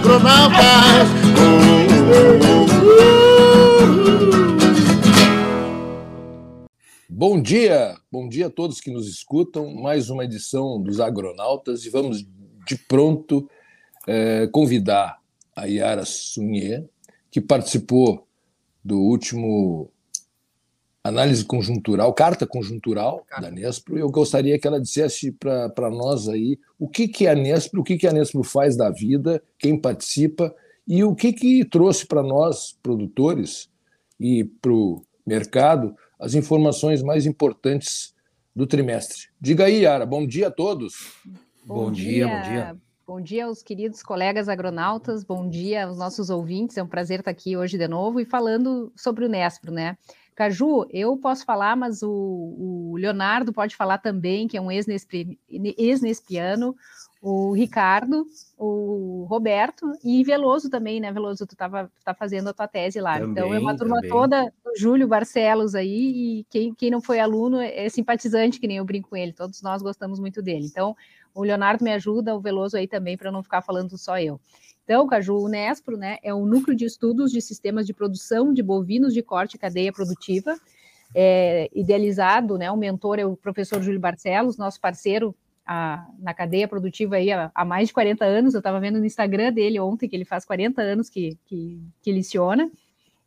agronautas. Bom dia, bom dia a todos que nos escutam. Mais uma edição dos Agronautas e vamos de pronto é, convidar a Yara Sunier, que participou do último análise conjuntural, carta conjuntural carta. da Nespro. Eu gostaria que ela dissesse para nós aí o que, que é a Nespro, o que, que a Nespro faz da vida, quem participa e o que, que trouxe para nós, produtores, e para o mercado, as informações mais importantes do trimestre. Diga aí, Yara. Bom dia a todos. Bom, bom dia, dia, bom dia. Bom dia aos queridos colegas agronautas, bom dia aos nossos ouvintes. É um prazer estar aqui hoje de novo e falando sobre o Nespro, né? Caju, eu posso falar, mas o, o Leonardo pode falar também, que é um ex-nespiano, o Ricardo, o Roberto e Veloso também, né, Veloso? Tu estava tá fazendo a tua tese lá. Também, então é uma turma também. toda do Júlio Barcelos aí, e quem, quem não foi aluno é simpatizante, que nem eu brinco com ele, todos nós gostamos muito dele. Então, o Leonardo me ajuda, o Veloso aí também, para não ficar falando só eu. Então, Caju, o Nespro né, é o Núcleo de Estudos de Sistemas de Produção de Bovinos de Corte e Cadeia Produtiva, é, idealizado, né, o mentor é o professor Júlio Barcelos, nosso parceiro a, na cadeia produtiva aí há, há, mais de 40 anos, eu estava vendo no Instagram dele ontem que ele faz 40 anos que, que, que leciona,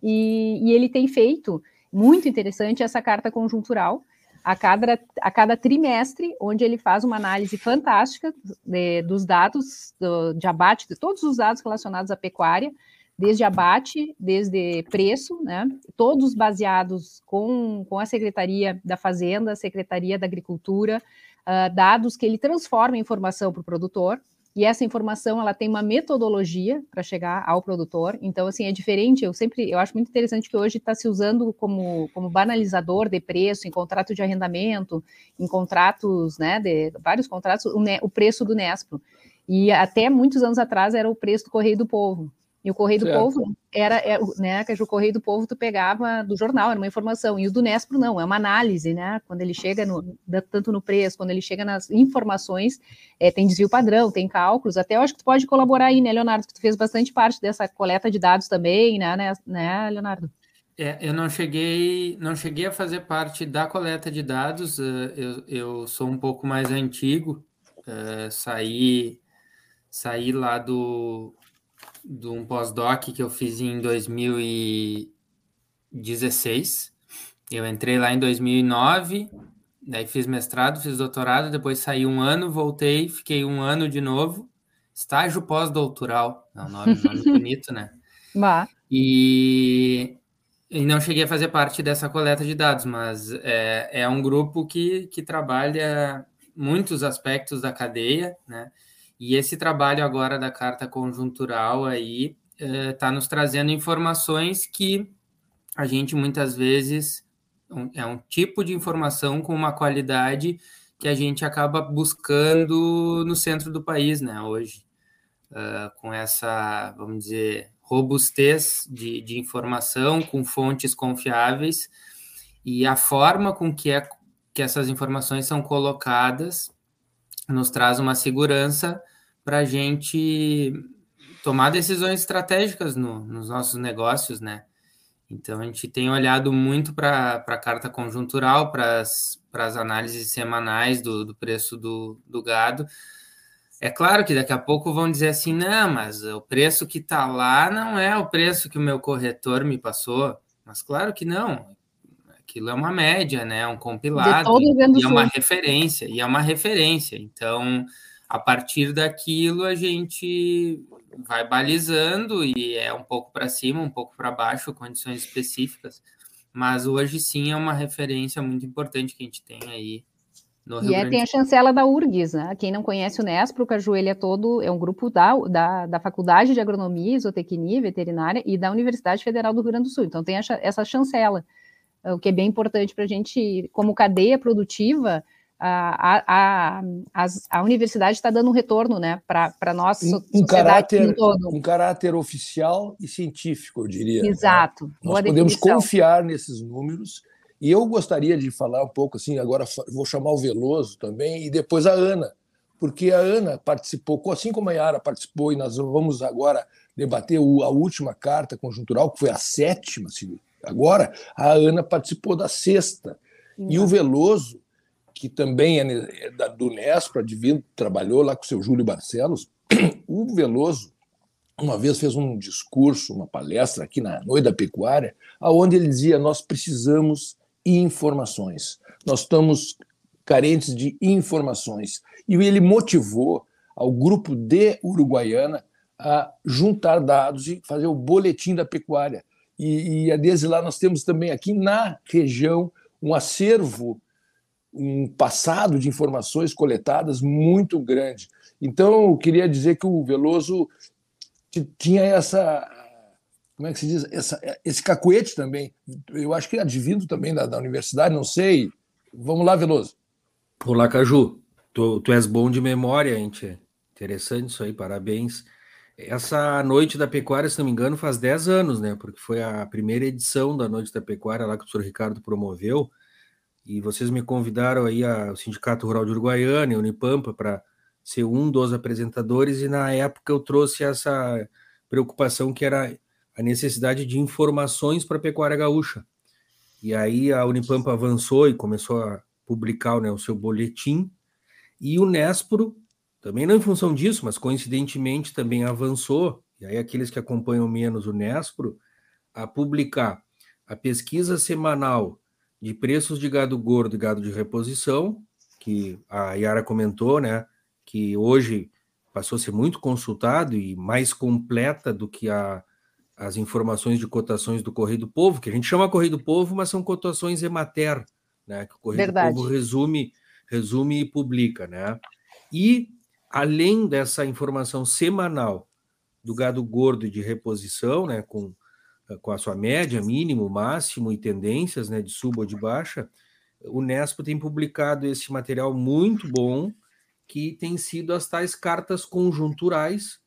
e, e ele tem feito, muito interessante, essa carta conjuntural, a cada, a cada trimestre, onde ele faz uma análise fantástica de, dos dados do, de abate, de todos os dados relacionados à pecuária, desde abate, desde preço, né? Todos baseados com, com a Secretaria da Fazenda, Secretaria da Agricultura, uh, dados que ele transforma em informação para o produtor, e essa informação ela tem uma metodologia para chegar ao produtor. Então, assim, é diferente. Eu sempre eu acho muito interessante que hoje está se usando como, como banalizador de preço em contrato de arrendamento, em contratos, né, de vários contratos, o, o preço do Nespro. E até muitos anos atrás era o preço do Correio do Povo. E o Correio certo. do Povo era, era, é, né, que o Correio do Povo tu pegava do jornal, era uma informação, e o do Nespro não, é uma análise, né, quando ele chega no, tanto no preço, quando ele chega nas informações, é, tem desvio padrão, tem cálculos, até eu acho que tu pode colaborar aí, né, Leonardo, que tu fez bastante parte dessa coleta de dados também, né, né, né Leonardo? É, eu não cheguei, não cheguei a fazer parte da coleta de dados, eh, eu, eu sou um pouco mais antigo, uh, saí, saí lá do, de um pós-doc que eu fiz em 2016. Eu entrei lá em 2009, daí fiz mestrado, fiz doutorado, depois saí um ano, voltei, fiquei um ano de novo. Estágio pós-doutoral, é um nome, nome bonito, né? Bah. E, e não cheguei a fazer parte dessa coleta de dados, mas é, é um grupo que, que trabalha muitos aspectos da cadeia, né? E esse trabalho agora da carta conjuntural aí está eh, nos trazendo informações que a gente muitas vezes é um tipo de informação com uma qualidade que a gente acaba buscando no centro do país, né, hoje, uh, com essa, vamos dizer, robustez de, de informação, com fontes confiáveis, e a forma com que, é, que essas informações são colocadas nos traz uma segurança para a gente tomar decisões estratégicas no, nos nossos negócios, né? Então a gente tem olhado muito para a carta conjuntural, para as análises semanais do, do preço do, do gado. É claro que daqui a pouco vão dizer assim, não, mas o preço que está lá não é o preço que o meu corretor me passou. Mas claro que não. Aquilo é uma média, né? É um compilado, e é uma referência, e é uma referência. Então, a partir daquilo a gente vai balizando e é um pouco para cima, um pouco para baixo, condições específicas. Mas hoje sim é uma referência muito importante que a gente tem aí no Rio e é, tem a chancela da URGS, né? Quem não conhece o Nespro, Caju, ele é todo, é um grupo da, da, da Faculdade de Agronomia, Isotecnia Veterinária e da Universidade Federal do Rio Grande do Sul. Então tem essa chancela, o que é bem importante para a gente, como cadeia produtiva, a, a, a, a universidade está dando um retorno né, para nós, um, um caráter, Um caráter oficial e científico, eu diria. Né? Exato. Né? Nós podemos definição. confiar nesses números. E eu gostaria de falar um pouco assim, agora vou chamar o Veloso também, e depois a Ana, porque a Ana participou, assim como a Yara participou, e nós vamos agora debater a última carta conjuntural, que foi a sétima, agora, a Ana participou da sexta. E o Veloso, que também é, é do Nespra, divino, trabalhou lá com o seu Júlio Barcelos, o Veloso uma vez fez um discurso, uma palestra aqui na Noite da Pecuária, aonde ele dizia: nós precisamos informações, nós estamos carentes de informações. E ele motivou ao grupo de Uruguaiana a juntar dados e fazer o boletim da pecuária. E, e desde lá nós temos também aqui na região um acervo, um passado de informações coletadas muito grande. Então, eu queria dizer que o Veloso tinha essa. Como é que se diz? Essa, esse cacuete também. Eu acho que é advindo também da, da universidade, não sei. Vamos lá, Veloso. Olá, Caju. Tu, tu és bom de memória, gente. Interessante isso aí, parabéns. Essa noite da pecuária, se não me engano, faz 10 anos, né? Porque foi a primeira edição da Noite da Pecuária lá que o professor Ricardo promoveu. E vocês me convidaram aí ao Sindicato Rural de Uruguaiana Unipampa para ser um dos apresentadores, e na época eu trouxe essa preocupação que era a necessidade de informações para a pecuária gaúcha. E aí a Unipampa avançou e começou a publicar né, o seu boletim, e o Nespro, também não em função disso, mas coincidentemente também avançou, e aí aqueles que acompanham menos o Nespro, a publicar a pesquisa semanal de preços de gado gordo e gado de reposição, que a Yara comentou, né? que hoje passou a ser muito consultado e mais completa do que a, as informações de cotações do Correio do Povo, que a gente chama Correio do Povo, mas são cotações emater, né? Que o Correio Verdade. do Povo resume, resume e publica, né? E além dessa informação semanal do gado gordo de reposição, né, com, com a sua média, mínimo, máximo e tendências, né, de suba ou de baixa, o Nespo tem publicado esse material muito bom, que tem sido as tais cartas conjunturais,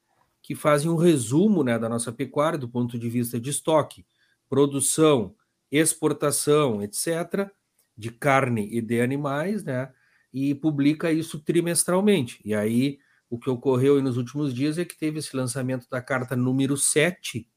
que fazem um resumo né, da nossa pecuária do ponto de vista de estoque, produção, exportação, etc., de carne e de animais, né? E publica isso trimestralmente. E aí, o que ocorreu nos últimos dias é que teve esse lançamento da carta número 7,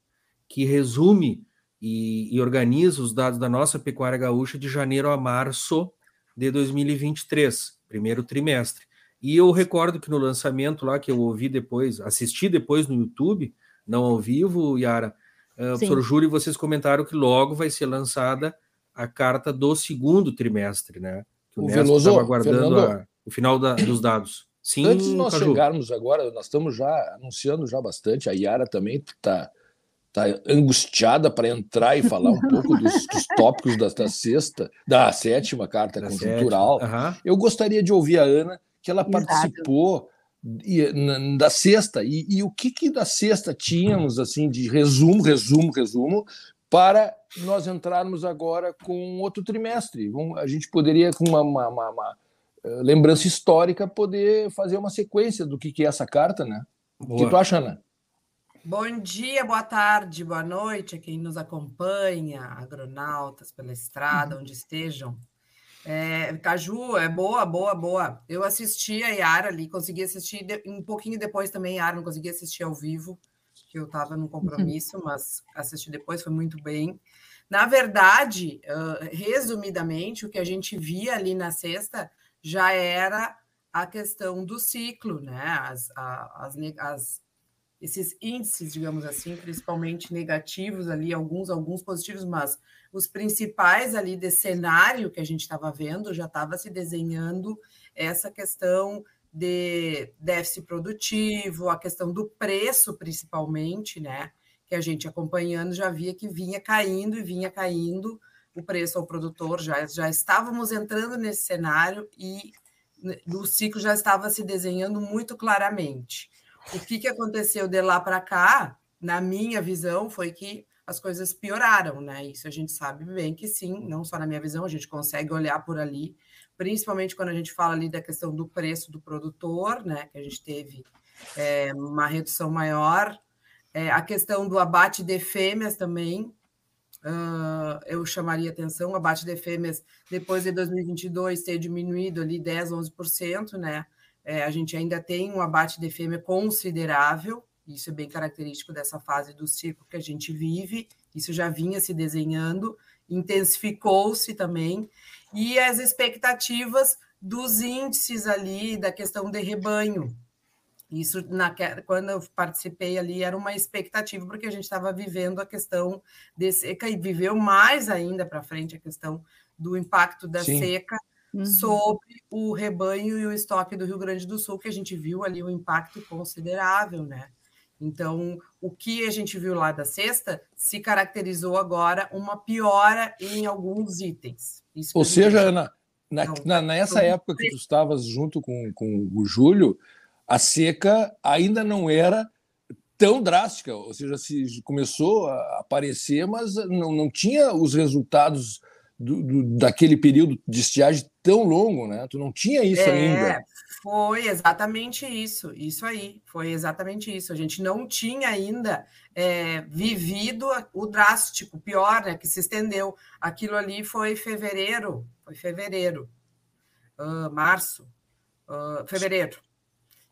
que resume e, e organiza os dados da nossa pecuária gaúcha de janeiro a março de 2023, primeiro trimestre. E eu recordo que no lançamento lá, que eu ouvi depois, assisti depois no YouTube, não ao vivo, Yara, uh, professor Júlio, vocês comentaram que logo vai ser lançada a carta do segundo trimestre, né? Que o, o estava aguardando a, o final da, dos dados. Sim, Antes de nós Caju. chegarmos agora, nós estamos já anunciando já bastante, a Yara também está tá angustiada para entrar e falar um pouco dos, dos tópicos da, da, sexta, da sétima carta da conjuntural. Uhum. Eu gostaria de ouvir a Ana que ela Exato. participou da sexta e, e, o que, que da sexta tínhamos assim de resumo, resumo, resumo para nós entrarmos agora com outro trimestre. A gente poderia com uma, uma, uma, uma eh, lembrança histórica poder fazer uma sequência do que, que é essa carta, né? O que tu acha, Ana? Bom dia, boa tarde, boa noite a quem nos acompanha, agronautas pela estrada, onde estejam. É, Caju, é boa, boa, boa. Eu assisti a Yara ali, consegui assistir um pouquinho depois também, Yara, não consegui assistir ao vivo, que eu estava num compromisso, mas assisti depois, foi muito bem. Na verdade, uh, resumidamente, o que a gente via ali na sexta já era a questão do ciclo, né? As, a, as, as, esses índices, digamos assim, principalmente negativos ali, alguns, alguns positivos, mas os principais ali desse cenário que a gente estava vendo já estava se desenhando essa questão de déficit produtivo, a questão do preço, principalmente, né? Que a gente acompanhando já via que vinha caindo e vinha caindo o preço ao produtor, já, já estávamos entrando nesse cenário e o ciclo já estava se desenhando muito claramente. O que, que aconteceu de lá para cá, na minha visão, foi que as coisas pioraram, né? Isso a gente sabe bem que sim, não só na minha visão, a gente consegue olhar por ali, principalmente quando a gente fala ali da questão do preço do produtor, né? Que a gente teve é, uma redução maior. É, a questão do abate de fêmeas também, uh, eu chamaria atenção, o abate de fêmeas depois de 2022 ter diminuído ali 10, 11%, né? É, a gente ainda tem um abate de fêmea considerável, isso é bem característico dessa fase do ciclo que a gente vive, isso já vinha se desenhando, intensificou-se também, e as expectativas dos índices ali da questão de rebanho. Isso, na, quando eu participei ali, era uma expectativa, porque a gente estava vivendo a questão de seca e viveu mais ainda para frente a questão do impacto da Sim. seca uhum. sobre o rebanho e o estoque do Rio Grande do Sul, que a gente viu ali um impacto considerável, né? Então, o que a gente viu lá da sexta se caracterizou agora uma piora em alguns itens. Isso Ou seja, Ana, na, na, nessa época que tu estavas junto com, com o Júlio, a seca ainda não era tão drástica, ou seja, se começou a aparecer, mas não, não tinha os resultados do, do, daquele período de estiagem tão longo, né? Tu não tinha isso é, ainda. Foi exatamente isso, isso aí, foi exatamente isso. A gente não tinha ainda é, vivido o drástico, pior, né, que se estendeu. Aquilo ali foi fevereiro, foi fevereiro, uh, março, uh, fevereiro.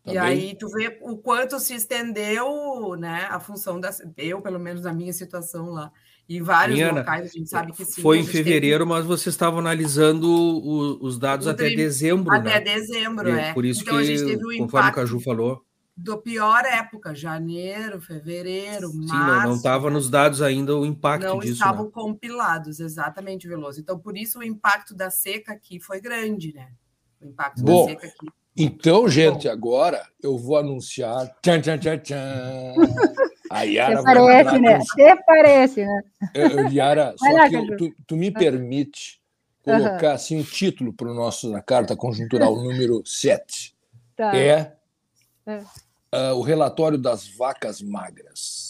Tá e aí tu vê o quanto se estendeu, né, a função da eu pelo menos na minha situação lá e vários Ana, locais a gente sabe que sim. Foi em fevereiro, teve... mas você estava analisando o, os dados até dezembro, até né? dezembro, é. Por isso então, que, a gente teve um conforme o Caju falou, do pior época, janeiro, fevereiro, Sim, março. não estava nos dados ainda o impacto não disso. Não estavam né? compilados, exatamente, Veloso. Então, por isso o impacto da seca aqui foi grande, né? O impacto Bom, da seca aqui. Então, gente, Bom. agora eu vou anunciar. Tchan, tchan, tchan, tchan. A Yara Você parece, né? Você parece, né? Yara, só lá, que tu, tu, me permite colocar uhum. assim um título para o nosso na carta conjuntural número 7. Tá. É, é. Uh, o relatório das vacas magras.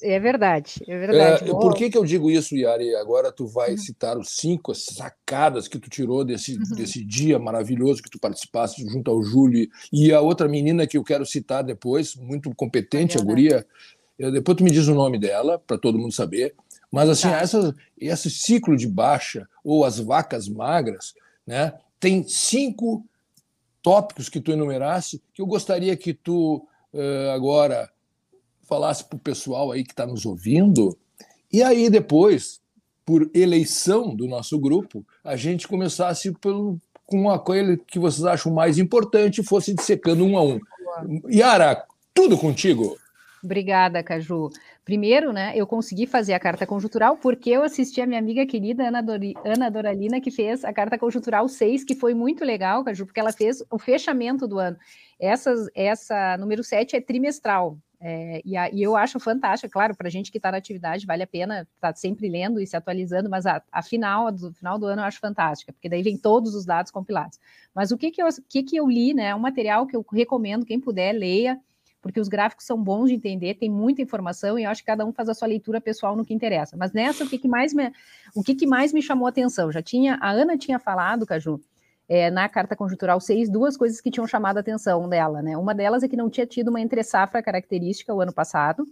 É verdade, é verdade. É, por que, que eu digo isso, Yari? Agora tu vai uhum. citar os cinco sacadas que tu tirou desse, uhum. desse dia maravilhoso que tu participaste junto ao Júlio e a outra menina que eu quero citar depois, muito competente, é a guria. Depois tu me diz o nome dela, para todo mundo saber. Mas assim, tá. essa, esse ciclo de baixa, ou as vacas magras, né, tem cinco tópicos que tu enumerasse que eu gostaria que tu uh, agora falasse para o pessoal aí que está nos ouvindo. E aí depois, por eleição do nosso grupo, a gente começasse pelo, com aquele que vocês acham mais importante e fosse dissecando um a um. Yara, tudo contigo. Obrigada, Caju. Primeiro, né, eu consegui fazer a carta conjuntural porque eu assisti a minha amiga querida Ana, Dori, Ana Doralina, que fez a carta conjuntural 6, que foi muito legal, Caju, porque ela fez o fechamento do ano. Essa, essa número 7 é trimestral, é, e, a, e, eu acho fantástico, claro, para a gente que está na atividade, vale a pena estar tá sempre lendo e se atualizando, mas a, a final, do final do ano eu acho fantástica, porque daí vem todos os dados compilados. Mas o que, que, eu, que, que eu li, né? É um material que eu recomendo, quem puder, leia, porque os gráficos são bons de entender, tem muita informação e eu acho que cada um faz a sua leitura pessoal no que interessa. Mas nessa, o que, que mais me, o que, que mais me chamou a atenção? Já tinha, a Ana tinha falado, Caju, é, na carta conjuntural 6, duas coisas que tinham chamado a atenção dela, né? Uma delas é que não tinha tido uma entre-safra característica o ano passado,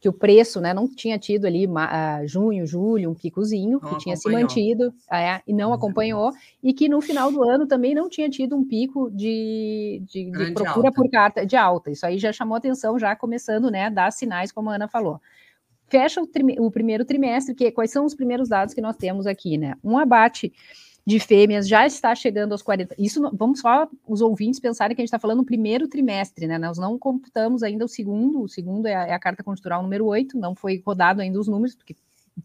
que o preço, né, não tinha tido ali uh, junho, julho, um picozinho, não que tinha se mantido é, e não acompanhou, e que no final do ano também não tinha tido um pico de, de, de procura alta. por carta de alta. Isso aí já chamou atenção, já começando, né, a dar sinais, como a Ana falou. Fecha o, o primeiro trimestre, que quais são os primeiros dados que nós temos aqui, né? Um abate de fêmeas já está chegando aos 40. Isso vamos só os ouvintes pensarem que a gente está falando no primeiro trimestre, né? Nós não computamos ainda o segundo, o segundo é a, é a carta conjuntural número 8, não foi rodado ainda os números, porque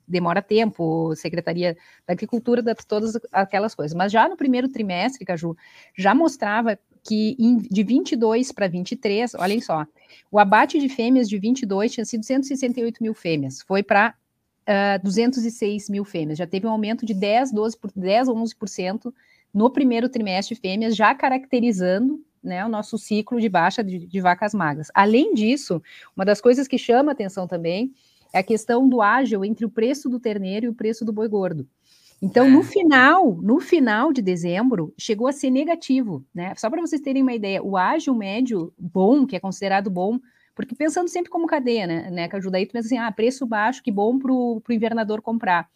demora tempo, Secretaria da Agricultura, todas aquelas coisas. Mas já no primeiro trimestre, Caju, já mostrava que em, de 22 para 23, olhem só, o abate de fêmeas de 22 tinha sido 168 mil fêmeas, foi para uh, 206 mil fêmeas. Já teve um aumento de 10, 12, 10 ou 11% no primeiro trimestre fêmeas, já caracterizando né, o nosso ciclo de baixa de, de, vacas magras. Além disso, uma das coisas que chama atenção também é a questão do ágil entre o preço do terneiro e o preço do boi gordo. Então, é. no final, no final de dezembro, chegou a ser negativo, né? Só para vocês terem uma ideia, o ágil médio bom, que é considerado bom, porque pensando sempre como cadeia, né, né que ajuda aí, tu pensa assim, ah, preço baixo, que bom para o invernador comprar.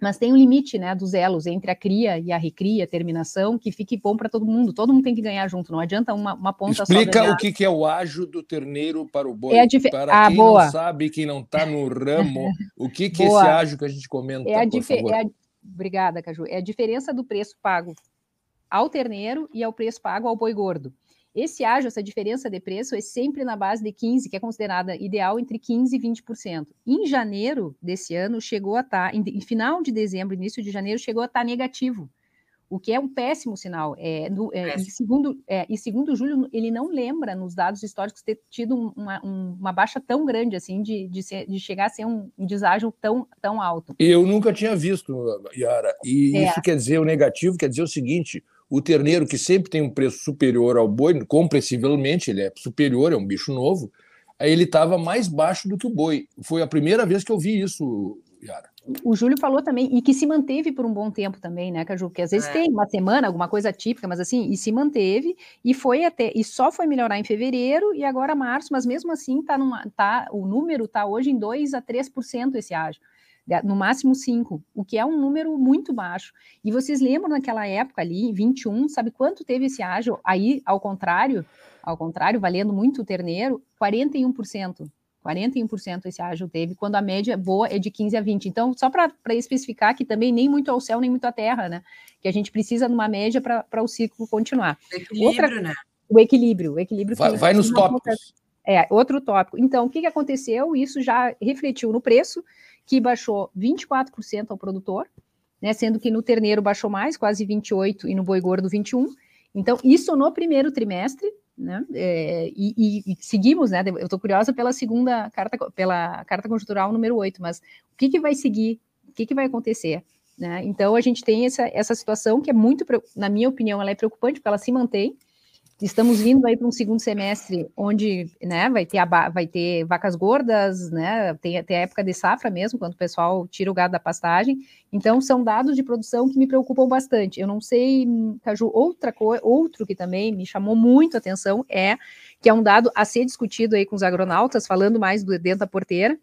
mas tem um limite, né, dos elos entre a cria e a recria, a terminação, que fique bom para todo mundo. Todo mundo tem que ganhar junto. Não adianta uma, uma ponta Explica só. Explica o que é o ágio do terneiro para o boi. É dif... Para ah, quem boa. não sabe, quem não está no ramo, o que, que é esse ágio que a gente comenta, é a favor? É a... Obrigada, Caju. É a diferença do preço pago ao terneiro e ao preço pago ao boi gordo. Esse ágio, essa diferença de preço, é sempre na base de 15%, que é considerada ideal entre 15% e 20%. Em janeiro desse ano, chegou a estar, tá, em, final de dezembro, início de janeiro, chegou a estar tá negativo, o que é um péssimo sinal. É, do, é, e, segundo, é, e segundo Júlio, ele não lembra, nos dados históricos, ter tido uma, uma baixa tão grande, assim, de, de, ser, de chegar a ser um, um deságio tão, tão alto. Eu nunca tinha visto, Yara, e é. isso quer dizer, o negativo quer dizer o seguinte, o terneiro, que sempre tem um preço superior ao boi, compreensivelmente, ele é superior, é um bicho novo, aí ele estava mais baixo do que o boi. Foi a primeira vez que eu vi isso, Yara. O Júlio falou também, e que se manteve por um bom tempo também, né, Caju? Porque às vezes é. tem uma semana, alguma coisa típica, mas assim, e se manteve, e foi até, e só foi melhorar em fevereiro e agora março, mas mesmo assim tá numa, tá, o número tá hoje em 2 a 3% esse ágio no máximo 5, o que é um número muito baixo. E vocês lembram naquela época ali, 21, sabe quanto teve esse ágio? Aí, ao contrário, ao contrário, valendo muito o terneiro, 41%. 41% esse ágio teve, quando a média boa é de 15 a 20. Então, só para especificar que também nem muito ao céu, nem muito à terra, né? Que a gente precisa numa média para o ciclo continuar. Equilíbrio, Outra, né? O equilíbrio, o equilíbrio. Vai, vai nos tópicos. É, outro tópico. Então, o que, que aconteceu? Isso já refletiu no preço, que baixou 24% ao produtor, né, sendo que no terneiro baixou mais, quase 28%, e no boi gordo 21%. Então, isso no primeiro trimestre, né, é, e, e, seguimos, né, eu estou curiosa pela segunda carta, pela carta conjuntural número 8, mas o que, que vai seguir, o que, que vai acontecer? Né? Então, a gente tem essa, essa situação que é muito, na minha opinião, ela é preocupante, porque ela se mantém, Estamos vindo aí para um segundo semestre onde né, vai, ter vai ter vacas gordas, né, tem, tem a época de safra mesmo, quando o pessoal tira o gado da pastagem. Então, são dados de produção que me preocupam bastante. Eu não sei, Caju, outra coisa, outro que também me chamou muito a atenção é que é um dado a ser discutido aí com os agronautas, falando mais do dentro da porteira,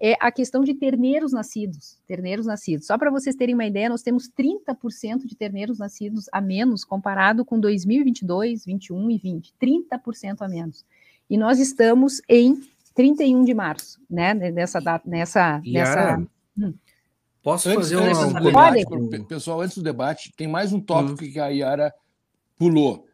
é a questão de terneiros nascidos. Terneiros nascidos. Só para vocês terem uma ideia, nós temos 30% de terneiros nascidos a menos comparado com 2022, 21 e 20. 30% a menos. E nós estamos em 31 de março, né? Nessa data, nessa. nessa... Hum. Posso antes, fazer antes um, debate, Pessoal, antes do debate, tem mais um tópico hum. que a Yara pulou.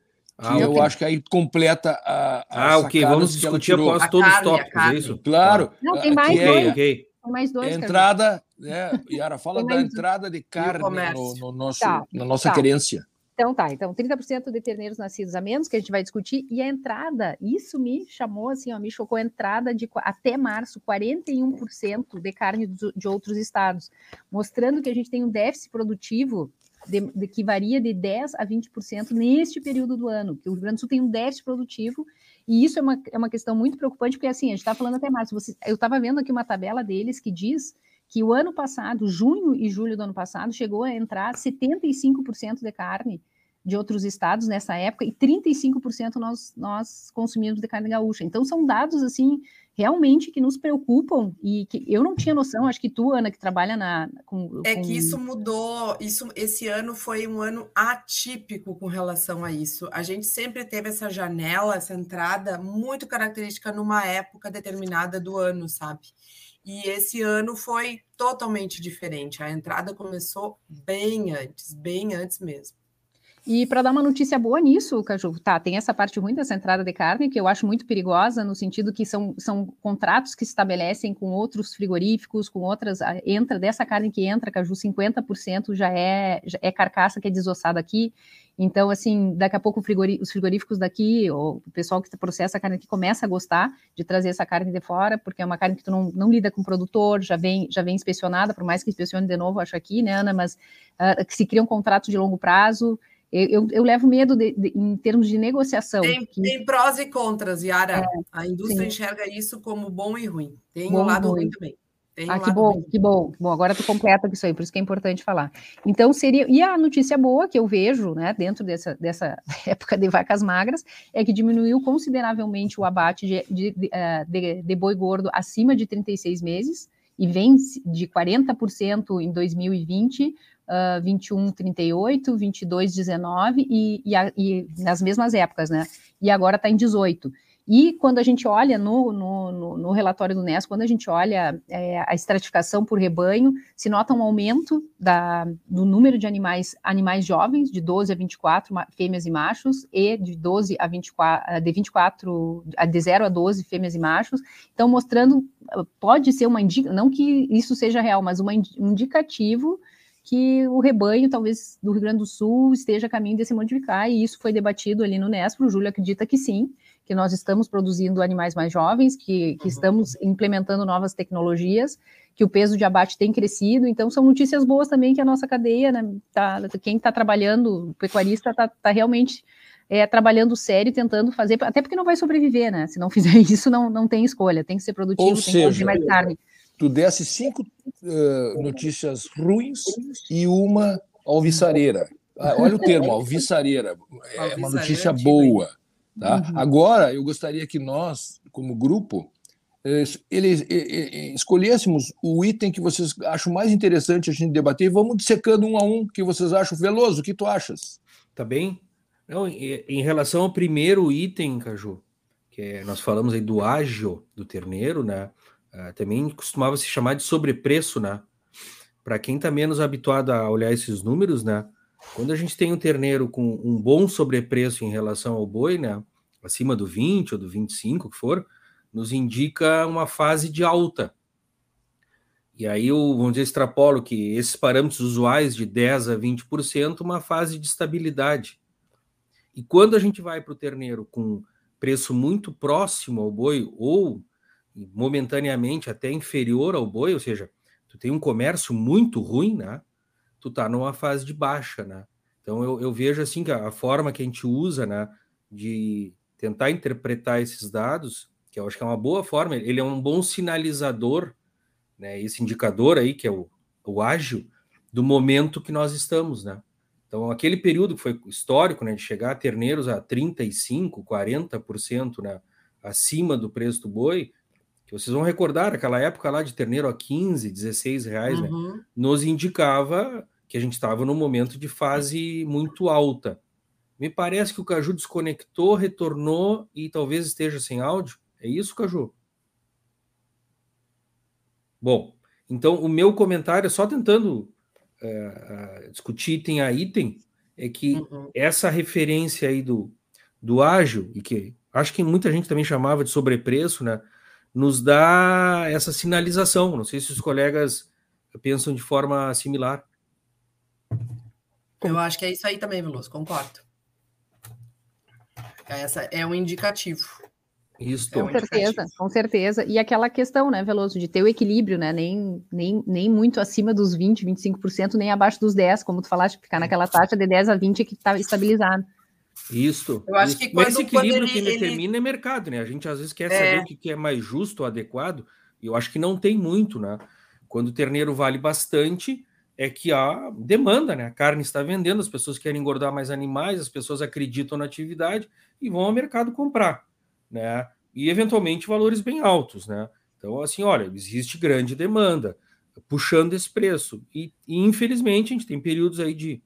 Ah, eu acho que aí completa a. a ah, ok. Vamos discutir após todos os tópicos, é isso? Claro. Não, tem mais é, dois. Okay. Tem mais dois. entrada, né, Yara, fala da entrada de carne no, no, nosso, tá, na nossa tá. querência. Então tá, então 30% de terneiros nascidos a menos, que a gente vai discutir, e a entrada, isso me chamou assim, ó, me chocou a entrada de até março, 41% de carne de outros estados, mostrando que a gente tem um déficit produtivo de, de, que varia de 10% a 20% neste período do ano, que o Rio Grande do Sul tem um déficit produtivo, e isso é uma, é uma questão muito preocupante, porque assim, a gente está falando até março, você, eu estava vendo aqui uma tabela deles que diz que o ano passado, junho e julho do ano passado, chegou a entrar 75% de carne de outros estados nessa época, e 35% nós, nós consumimos de carne gaúcha. Então, são dados, assim, realmente que nos preocupam e que eu não tinha noção, acho que tu, Ana, que trabalha na com, É que isso mudou, isso esse ano foi um ano atípico com relação a isso. A gente sempre teve essa janela, essa entrada muito característica numa época determinada do ano, sabe? E esse ano foi totalmente diferente. A entrada começou bem antes, bem antes mesmo. E para dar uma notícia boa nisso, Caju, tá, tem essa parte ruim dessa entrada de carne, que eu acho muito perigosa, no sentido que são, são contratos que se estabelecem com outros frigoríficos, com outras, entra, dessa carne que entra, Caju, 50% já é, já é carcaça que é desossada aqui, então, assim, daqui a pouco os frigoríficos daqui, o pessoal que processa a carne aqui, começa a gostar de trazer essa carne de fora, porque é uma carne que tu não, não lida com o produtor, já vem, já vem inspecionada, por mais que inspecione de novo, acho aqui, né, Ana, mas uh, que se cria um contrato de longo prazo, eu, eu, levo medo de, de, em termos de negociação. Tem, que... tem prós e contras, Yara. É, a indústria sim. enxerga isso como bom e ruim. Tem o um lado ruim, ruim também. Tem ah, um que bom, ruim. que bom, que bom. Agora tu completa com isso aí, por isso que é importante falar. Então, seria. E a notícia boa que eu vejo, né, dentro dessa, dessa época de vacas magras, é que diminuiu consideravelmente o abate de, de, de, eh, de boi gordo acima de 36 meses e vem de 40% em 2020 uh, 21, 38, 22, 19 e, e, a, e nas mesmas épocas, né? E agora está em 18. E quando a gente olha no, no, no, no relatório do NES, quando a gente olha é, a estratificação por rebanho, se nota um aumento da, do número de animais, animais jovens, de 12 a 24 fêmeas e machos, e de 12 a 24, de 24, de 0 a 12 fêmeas e machos. Então, mostrando, pode ser uma indicação, não que isso seja real, mas uma, um indicativo que o rebanho, talvez, do Rio Grande do Sul esteja a caminho de se modificar, e isso foi debatido ali no Nespro, o Júlio acredita que sim, que nós estamos produzindo animais mais jovens, que, que uhum. estamos implementando novas tecnologias, que o peso de abate tem crescido, então são notícias boas também que a nossa cadeia, né, tá, quem está trabalhando, o pecuarista está tá realmente é, trabalhando sério, tentando fazer, até porque não vai sobreviver, né, se não fizer isso, não, não tem escolha, tem que ser produtivo, Ou tem seja, que produzir mais carne tu desse cinco uh, notícias ruins e uma alvissareira. Ah, olha o termo, alvissareira. É uma notícia boa. Tá? Uhum. Agora, eu gostaria que nós, como grupo, eles, escolhêssemos o item que vocês acham mais interessante a gente debater e vamos dissecando um a um que vocês acham. Veloso, o que tu achas? Tá bem? Não, em relação ao primeiro item, Caju, que é, nós falamos aí do ágio do terneiro, né? Uh, também costumava se chamar de sobrepreço, né? Para quem está menos habituado a olhar esses números, né? Quando a gente tem um terneiro com um bom sobrepreço em relação ao boi, né? Acima do 20 ou do 25, que for, nos indica uma fase de alta. E aí eu, vamos dizer, extrapolo que esses parâmetros usuais de 10 a 20%, uma fase de estabilidade. E quando a gente vai para o terneiro com preço muito próximo ao boi ou momentaneamente até inferior ao boi, ou seja, tu tem um comércio muito ruim, né? Tu tá numa fase de baixa, né? Então eu, eu vejo assim que a, a forma que a gente usa, né, de tentar interpretar esses dados, que eu acho que é uma boa forma, ele é um bom sinalizador, né? Esse indicador aí que é o, o ágil do momento que nós estamos, né? Então, aquele período que foi histórico, né, de chegar a terneiros a 35, 40%, né, acima do preço do boi, que vocês vão recordar, aquela época lá de terneiro a 15, 16 reais, né, uhum. né, nos indicava que a gente estava num momento de fase muito alta. Me parece que o Caju desconectou, retornou e talvez esteja sem áudio. É isso, Caju? Bom, então o meu comentário, só tentando é, discutir item a item, é que uhum. essa referência aí do, do ágil, e que acho que muita gente também chamava de sobrepreço, né? Nos dá essa sinalização. Não sei se os colegas pensam de forma similar. Eu acho que é isso aí também, Veloso, concordo. Essa é um indicativo. Isso. É um com certeza, indicativo. com certeza. E aquela questão, né, Veloso, de ter o equilíbrio, né? Nem, nem, nem muito acima dos 20, 25%, nem abaixo dos 10, como tu falaste, ficar naquela taxa de 10 a 20 que está estabilizado. Isso. Eu acho isso. que quando, Mas esse equilíbrio ele, que determina ele... é mercado, né? A gente às vezes quer é. saber o que é mais justo, adequado, e eu acho que não tem muito, né? Quando o terneiro vale bastante, é que há demanda, né? A carne está vendendo, as pessoas querem engordar mais animais, as pessoas acreditam na atividade e vão ao mercado comprar, né? E eventualmente valores bem altos, né? Então, assim, olha, existe grande demanda puxando esse preço. E, e infelizmente a gente tem períodos aí de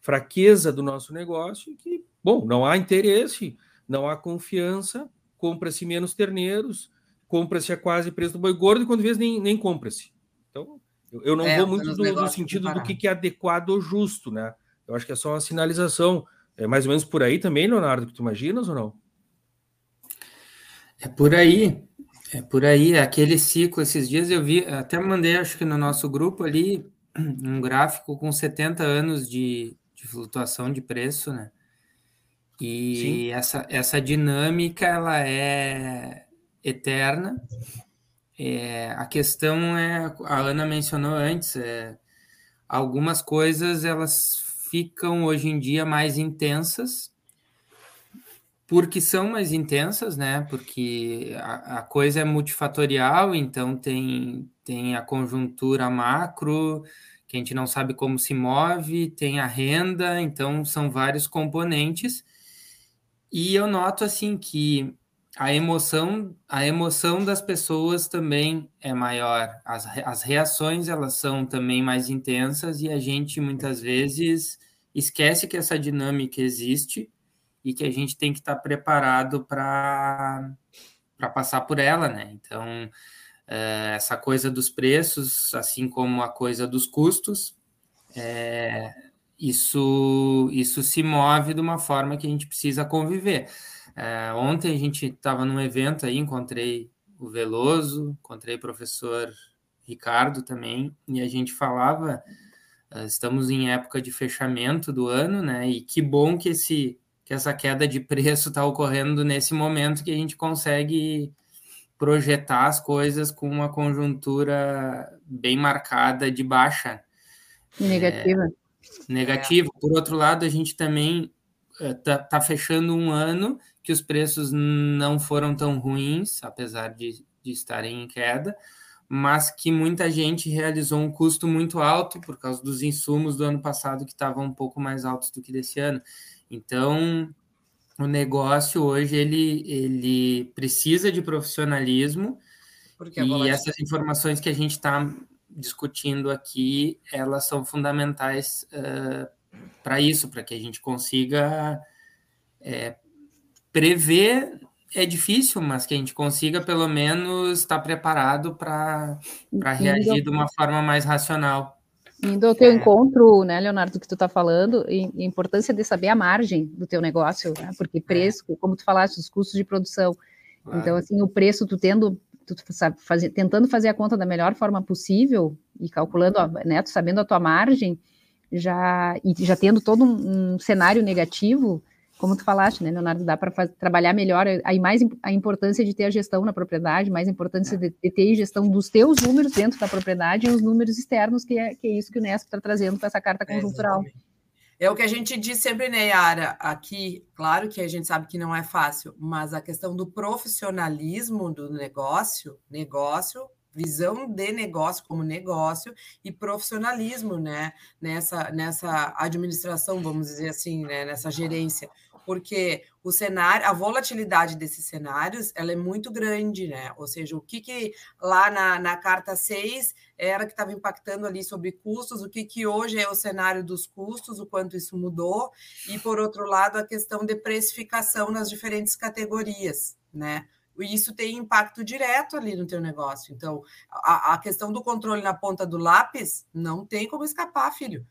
fraqueza do nosso negócio que Bom, não há interesse, não há confiança, compra-se menos terneiros, compra-se a quase preço do boi gordo e quando vês nem, nem compra-se. Então, eu, eu não é, vou muito do, do sentido do que, que é adequado ou justo, né? Eu acho que é só uma sinalização. É mais ou menos por aí também, Leonardo, que tu imaginas ou não? É por aí. É por aí, aquele ciclo, esses dias eu vi, até mandei, acho que no nosso grupo ali, um gráfico com 70 anos de, de flutuação de preço, né? E essa, essa dinâmica ela é eterna. É, a questão é, a Ana mencionou antes, é, algumas coisas elas ficam hoje em dia mais intensas, porque são mais intensas, né? Porque a, a coisa é multifatorial, então tem, tem a conjuntura macro, que a gente não sabe como se move, tem a renda, então são vários componentes e eu noto assim que a emoção, a emoção das pessoas também é maior. As, as reações elas são também mais intensas e a gente muitas vezes esquece que essa dinâmica existe e que a gente tem que estar preparado para para passar por ela, né? Então é, essa coisa dos preços, assim como a coisa dos custos, é, isso isso se move de uma forma que a gente precisa conviver. É, ontem a gente estava num evento aí, encontrei o Veloso, encontrei o professor Ricardo também, e a gente falava, uh, estamos em época de fechamento do ano, né? E que bom que, esse, que essa queda de preço está ocorrendo nesse momento que a gente consegue projetar as coisas com uma conjuntura bem marcada de baixa. Negativa. É, negativa. Por outro lado, a gente também está tá fechando um ano que os preços não foram tão ruins, apesar de, de estarem em queda, mas que muita gente realizou um custo muito alto por causa dos insumos do ano passado que estavam um pouco mais altos do que desse ano. Então, o negócio hoje ele, ele precisa de profissionalismo e essas informações que a gente está discutindo aqui, elas são fundamentais uh, para isso, para que a gente consiga é, prever é difícil, mas que a gente consiga pelo menos estar preparado para reagir de uma forma mais racional. Indo ao teu é. encontro, né, Leonardo, que tu está falando, e a importância de saber a margem do teu negócio, né, porque é. preço, como tu falaste, os custos de produção. Claro. Então, assim, o preço, tu tendo, tu sabe, fazer, tentando fazer a conta da melhor forma possível e calculando, né, tu sabendo a tua margem, já, e já tendo todo um, um cenário negativo, como tu falaste, né, Leonardo, dá para trabalhar melhor, aí mais a importância de ter a gestão na propriedade, mais a importância de, de ter gestão dos teus números dentro da propriedade e os números externos, que é, que é isso que o Nesp está trazendo com essa carta conjuntural. É, é o que a gente diz sempre, né, Yara, aqui, claro que a gente sabe que não é fácil, mas a questão do profissionalismo do negócio, negócio visão de negócio como negócio e profissionalismo, né, nessa, nessa administração, vamos dizer assim, né, nessa gerência, porque o cenário, a volatilidade desses cenários, ela é muito grande, né, ou seja, o que que lá na, na carta 6 era que estava impactando ali sobre custos, o que que hoje é o cenário dos custos, o quanto isso mudou, e por outro lado, a questão de precificação nas diferentes categorias, né, e isso tem impacto direto ali no teu negócio. Então, a, a, questão do controle na ponta do lápis não tem como escapar, filho.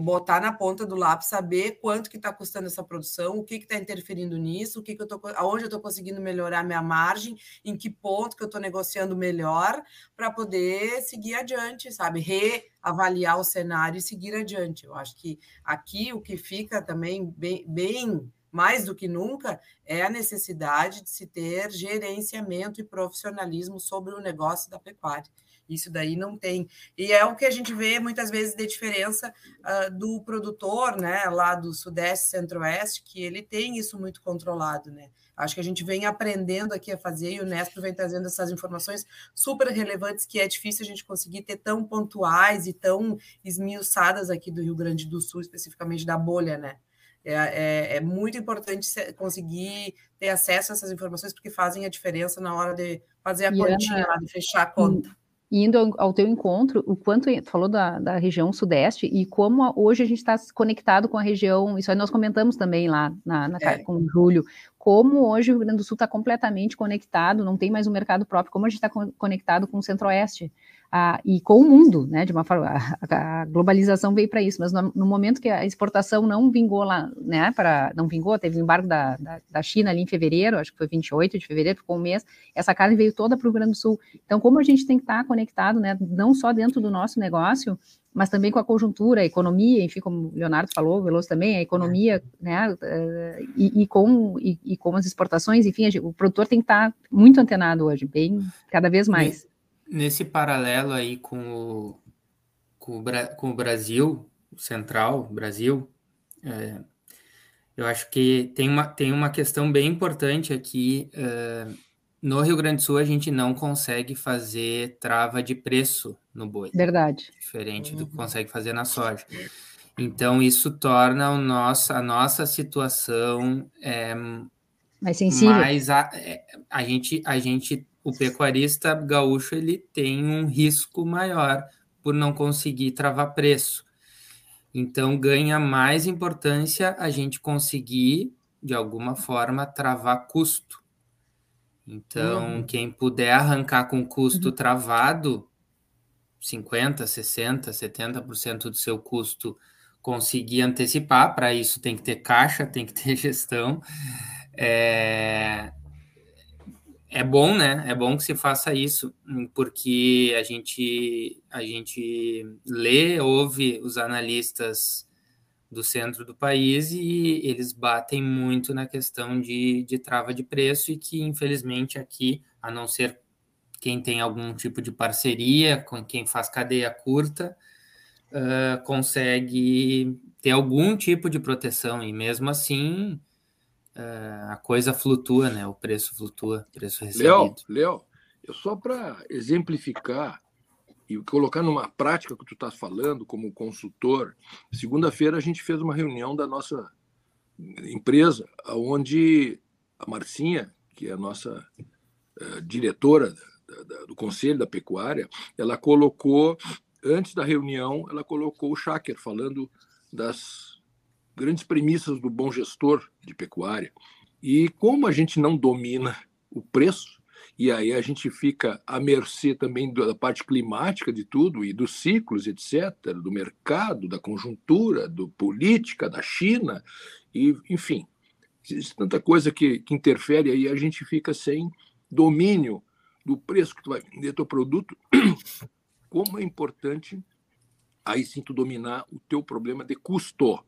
Botar na ponta do lápis, saber quanto que está custando essa produção, o que está interferindo nisso, o que, que eu tô, aonde eu estou conseguindo melhorar minha margem, em que ponto que eu estou negociando melhor, para poder seguir adiante, sabe? Reavaliar o cenário e seguir adiante. Eu acho que aqui o que fica também bem, bem mais do que nunca, é a necessidade de se ter gerenciamento e profissionalismo sobre o negócio da pecuária. Isso daí não tem. E é o que a gente vê muitas vezes de diferença uh, do produtor, né, lá do Sudeste, Centro-Oeste, que ele tem isso muito controlado, né? Acho que a gente vem aprendendo aqui a fazer e o Nesp vem trazendo essas informações super relevantes que é difícil a gente conseguir ter tão pontuais e tão esmiuçadas aqui do Rio Grande do Sul, especificamente da bolha, né? É, é, é, muito importante conseguir ter acesso a essas informações, porque fazem a diferença na hora de fazer a continha, lá, de fechar a conta. E indo ao teu encontro, o quanto tu falou da, da região sudeste e como hoje a gente está conectado com a região, isso aí nós comentamos também lá na, na é. com o Júlio, como hoje o Rio Grande do Sul está completamente conectado, não tem mais um mercado próprio, como a gente está conectado com o Centro-Oeste a, e com o mundo, né? De uma forma, a, a globalização veio para isso, mas no, no, momento que a exportação não vingou lá, né? Para não vingou, teve o embargo da, da, da, China ali em fevereiro, acho que foi 28 de fevereiro, ficou um mês. Essa carne veio toda para o Rio Grande do Sul. Então, como a gente tem que estar tá conectado, né? Não só dentro do nosso negócio, mas também com a conjuntura, a economia, enfim, como o Leonardo falou, o Veloso também, a economia, né, eh, e, e com, e, e, com as exportações, enfim, o produtor tem que estar tá muito antenado hoje, bem, cada vez mais nesse paralelo aí com o, com o, com o Brasil, Central, Brasil, é, eu acho que tem uma, tem uma questão bem importante aqui. É, no Rio Grande do Sul, a gente não consegue fazer trava de preço no boi. Verdade. Diferente do que consegue fazer na soja. Então, isso torna o nosso, a nossa situação é, mais sensível. Mas a, é, a, gente, a gente, o pecuarista gaúcho, ele tem um risco maior por não conseguir travar preço. Então ganha mais importância a gente conseguir, de alguma forma, travar custo. Então, uhum. quem puder arrancar com custo uhum. travado, 50, 60, 70% do seu custo conseguir antecipar, para isso tem que ter caixa, tem que ter gestão. É, é bom, né? É bom que se faça isso, porque a gente, a gente lê, ouve os analistas do centro do país e eles batem muito na questão de, de trava de preço e que, infelizmente, aqui, a não ser quem tem algum tipo de parceria com quem faz cadeia curta, uh, consegue ter algum tipo de proteção e mesmo assim a coisa flutua, né? O preço flutua, o preço recebido. Léo, Léo, só para exemplificar e colocar numa prática que tu estás falando como consultor, segunda-feira a gente fez uma reunião da nossa empresa, onde a Marcinha, que é a nossa uh, diretora da, da, do Conselho da Pecuária, ela colocou, antes da reunião, ela colocou o Shaker falando das grandes premissas do bom gestor de pecuária. E como a gente não domina o preço, e aí a gente fica à mercê também da parte climática de tudo e dos ciclos, etc., do mercado, da conjuntura, do política, da China, e enfim, existe tanta coisa que, que interfere aí, a gente fica sem domínio do preço que tu vai vender teu produto. Como é importante aí sim tu dominar o teu problema de custo.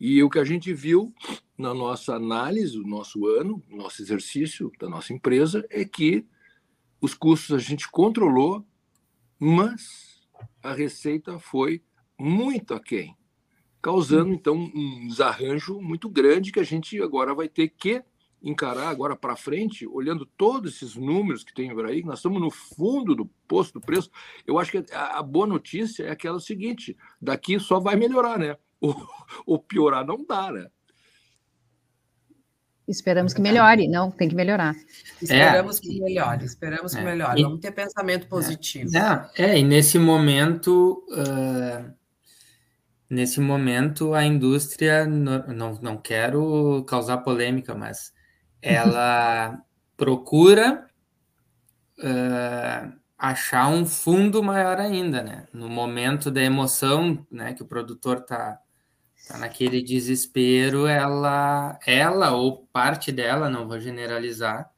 E o que a gente viu na nossa análise, o nosso ano, nosso exercício da nossa empresa, é que os custos a gente controlou, mas a receita foi muito aquém, causando então um desarranjo muito grande que a gente agora vai ter que encarar agora para frente, olhando todos esses números que tem por aí, nós estamos no fundo do posto do preço. Eu acho que a, a boa notícia é aquela seguinte: daqui só vai melhorar, né? O, o piorar não dá, né? Esperamos que melhore, não, tem que melhorar. Esperamos é. que melhore, esperamos que é. melhore. Vamos ter pensamento positivo. É, é e nesse momento, uh, nesse momento, a indústria, não, não, não quero causar polêmica, mas ela procura uh, achar um fundo maior ainda, né? No momento da emoção, né, que o produtor está tá naquele desespero, ela, ela ou parte dela, não vou generalizar,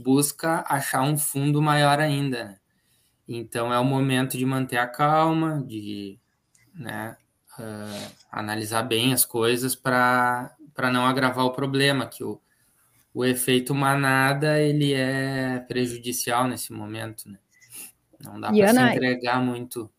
busca achar um fundo maior ainda. Né? Então é o momento de manter a calma, de né, uh, analisar bem as coisas para não agravar o problema, que o, o efeito manada ele é prejudicial nesse momento. Né? Não dá para se entregar muito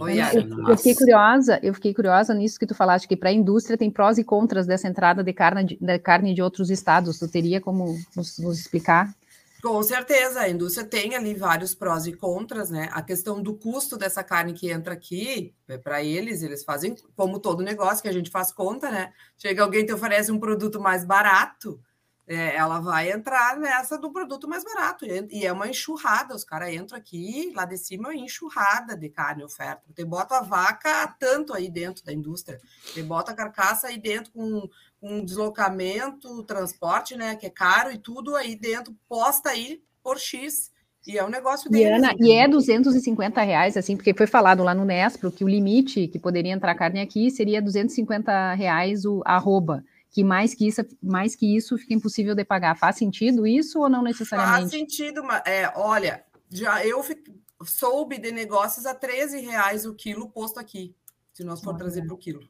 Oi, eu, eu, fiquei curiosa, eu fiquei curiosa nisso que tu falaste, que para a indústria tem prós e contras dessa entrada de carne de, de carne de outros estados. Tu teria como nos, nos, explicar? Com certeza, a indústria tem ali vários prós e contras, né? A questão do custo dessa carne que entra aqui, é para eles, eles fazem como todo negócio que a gente faz conta, né? Chega alguém e te oferece um produto mais barato, é, ela vai entrar nessa do produto mais barato. E é uma enxurrada. Os caras entram aqui, lá de cima, é enxurrada de carne oferta. Você bota a vaca tanto aí dentro da indústria. Você bota a carcaça aí dentro com, com deslocamento, transporte, né? Que é caro e tudo aí dentro, posta aí por X. E é um negócio deles. E, Ana, e é 250 reais, assim, porque foi falado lá no Nespro que o limite que poderia entrar carne aqui seria 250 reais o arroba que mais que isso, mais que isso fica impossível de pagar. Faz sentido isso ou não necessariamente? Faz sentido, mas é, olha, já eu soube de negócios a 13 reais o quilo posto aqui, se nós for trazer para o quilo.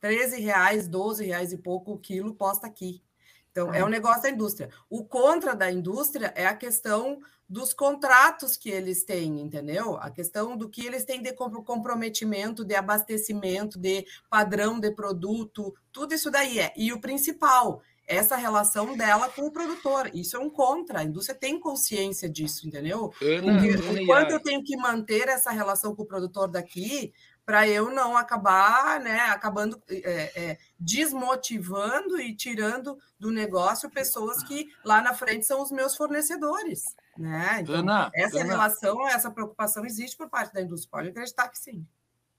13 reais, 12 reais e pouco o quilo posto aqui. Então, ah. é um negócio da indústria. O contra da indústria é a questão dos contratos que eles têm, entendeu? A questão do que eles têm de comprometimento, de abastecimento, de padrão de produto, tudo isso daí é. E o principal, essa relação dela com o produtor. Isso é um contra. A indústria tem consciência disso, entendeu? Ana, Ana, eu tenho que manter essa relação com o produtor daqui, para eu não acabar, né, acabando é, é, desmotivando e tirando do negócio pessoas que lá na frente são os meus fornecedores, né? Então, Ana, essa Ana. relação, essa preocupação existe por parte da indústria, pode acreditar que sim.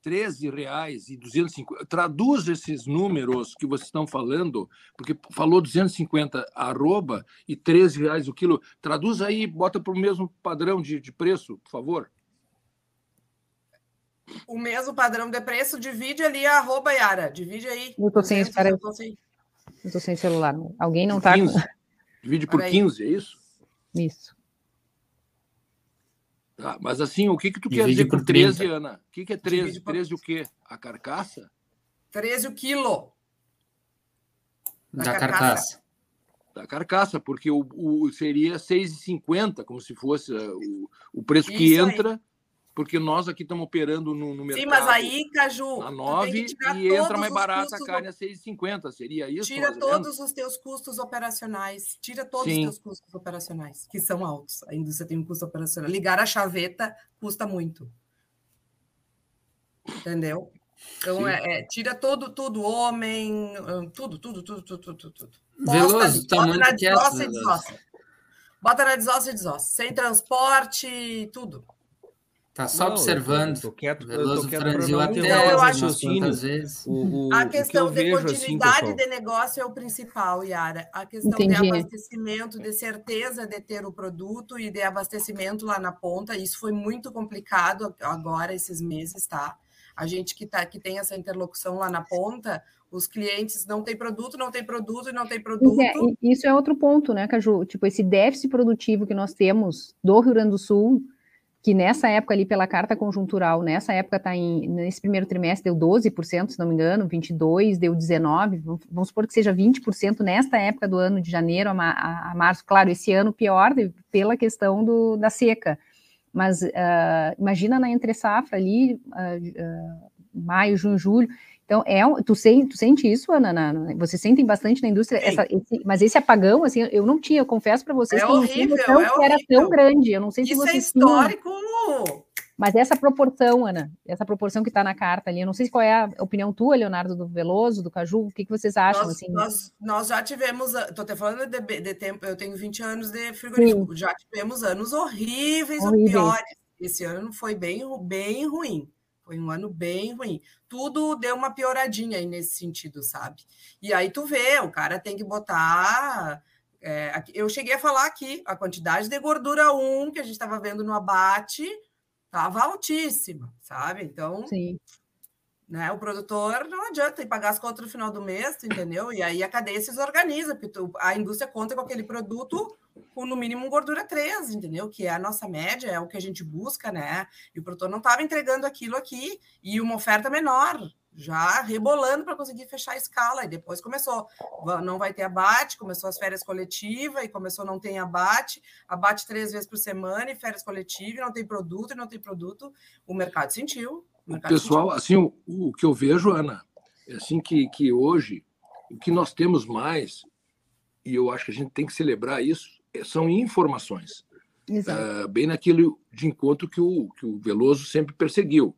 13 reais e 250. Traduz esses números que vocês estão falando, porque falou 250 arroba e 13 reais o quilo. Traduz aí, bota para o mesmo padrão de, de preço, por favor. O mesmo padrão de preço, divide ali a arroba, Yara. Divide aí. Eu estou sem, espera, eu estou sem celular. Alguém não está. Divide por 15, é isso? Isso. Tá, mas assim, o que, que tu Divide quer dizer por 13, 30. Ana? O que, que é 13? Por... 13 o quê? A carcaça? 13 o quilo. Da, da carcaça. carcaça. Da carcaça, porque o, o seria 6,50, como se fosse uh, o, o preço Isso que entra. Aí porque nós aqui estamos operando no, no mercado. Sim, mas aí, Caju, a 9 e entra mais barata a carne a 6,50, seria isso? Tira todos os teus custos operacionais, tira todos Sim. os teus custos operacionais, que são altos. A indústria tem um custo operacional. Ligar a chaveta custa muito. Entendeu? Então, é, é, tira todo, tudo, homem, tudo, tudo, tudo, tudo, tudo, tudo. Veloso, tá muito quieto. Bota na desossa e desossa. Sem transporte, tudo. Tá só não, observando. Tô, tô quieto, Veloso tô quieto franziu até não, eu acho vezes. O, o, a questão de assim, continuidade assim, de negócio é o principal, Yara. A questão Entendi. de abastecimento, de certeza de ter o produto e de abastecimento lá na ponta, isso foi muito complicado agora, esses meses, tá? A gente que, tá, que tem essa interlocução lá na ponta, os clientes não têm produto, não tem produto e não tem produto. É, isso é outro ponto, né, Caju? Tipo, esse déficit produtivo que nós temos do Rio Grande do Sul, que nessa época ali pela carta conjuntural, nessa época tá em, nesse primeiro trimestre deu 12%, se não me engano, 22, deu 19, vamos supor que seja 20% nesta época do ano de janeiro a, a, março, claro, esse ano pior pela questão do, da seca, mas uh, imagina na entre safra ali, uh, uh, maio, junho, julho, então, é, tu, sente, tu sente isso, Ana? Na, na, você sente bastante na indústria, essa, esse, mas esse apagão, assim, eu não tinha, eu confesso para vocês é que horrível, é que era tão grande. Eu não sei se isso é vocês é histórico. Tinham, mas essa proporção, Ana, essa proporção que está na carta ali, eu não sei qual é a opinião tua, Leonardo, do Veloso, do Caju, o que, que vocês acham? Nós, assim? nós, nós já tivemos, estou até falando de, de, tempo, eu tenho 20 anos de frigorífico, Sim. já tivemos anos horríveis, horríveis. ou piores. Esse ano foi bem, bem ruim. Foi um ano bem ruim. Tudo deu uma pioradinha aí nesse sentido, sabe? E aí tu vê, o cara tem que botar. É, eu cheguei a falar aqui, a quantidade de gordura 1 que a gente estava vendo no abate estava altíssima, sabe? Então, Sim. Né, o produtor não adianta ir pagar as contas no final do mês, entendeu? E aí a cadeia se organiza, porque tu, a indústria conta com aquele produto com no mínimo gordura 3, entendeu? Que é a nossa média, é o que a gente busca, né? E o produtor não estava entregando aquilo aqui e uma oferta menor, já rebolando para conseguir fechar a escala. E depois começou, não vai ter abate, começou as férias coletivas e começou não tem abate, abate três vezes por semana e férias coletivas, não tem produto e não tem produto. O mercado sentiu. O mercado pessoal, sentiu. assim, o, o, que eu vejo, Ana, é assim que, que hoje o que nós temos mais, e eu acho que a gente tem que celebrar isso, são informações. Uh, bem naquilo de encontro que o, que o Veloso sempre perseguiu.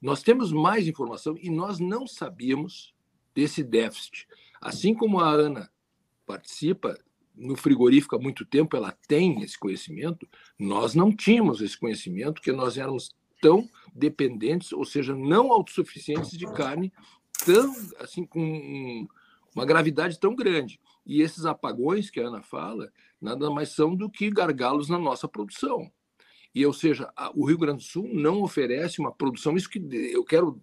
Nós temos mais informação e nós não sabíamos desse déficit. Assim como a Ana participa no frigorífico há muito tempo, ela tem esse conhecimento, nós não tínhamos esse conhecimento, porque nós éramos tão dependentes, ou seja, não autossuficientes de carne, tão assim com uma gravidade tão grande. E esses apagões que a Ana fala, nada mais são do que gargalos na nossa produção. E, ou seja, o Rio Grande do Sul não oferece uma produção. Isso que eu quero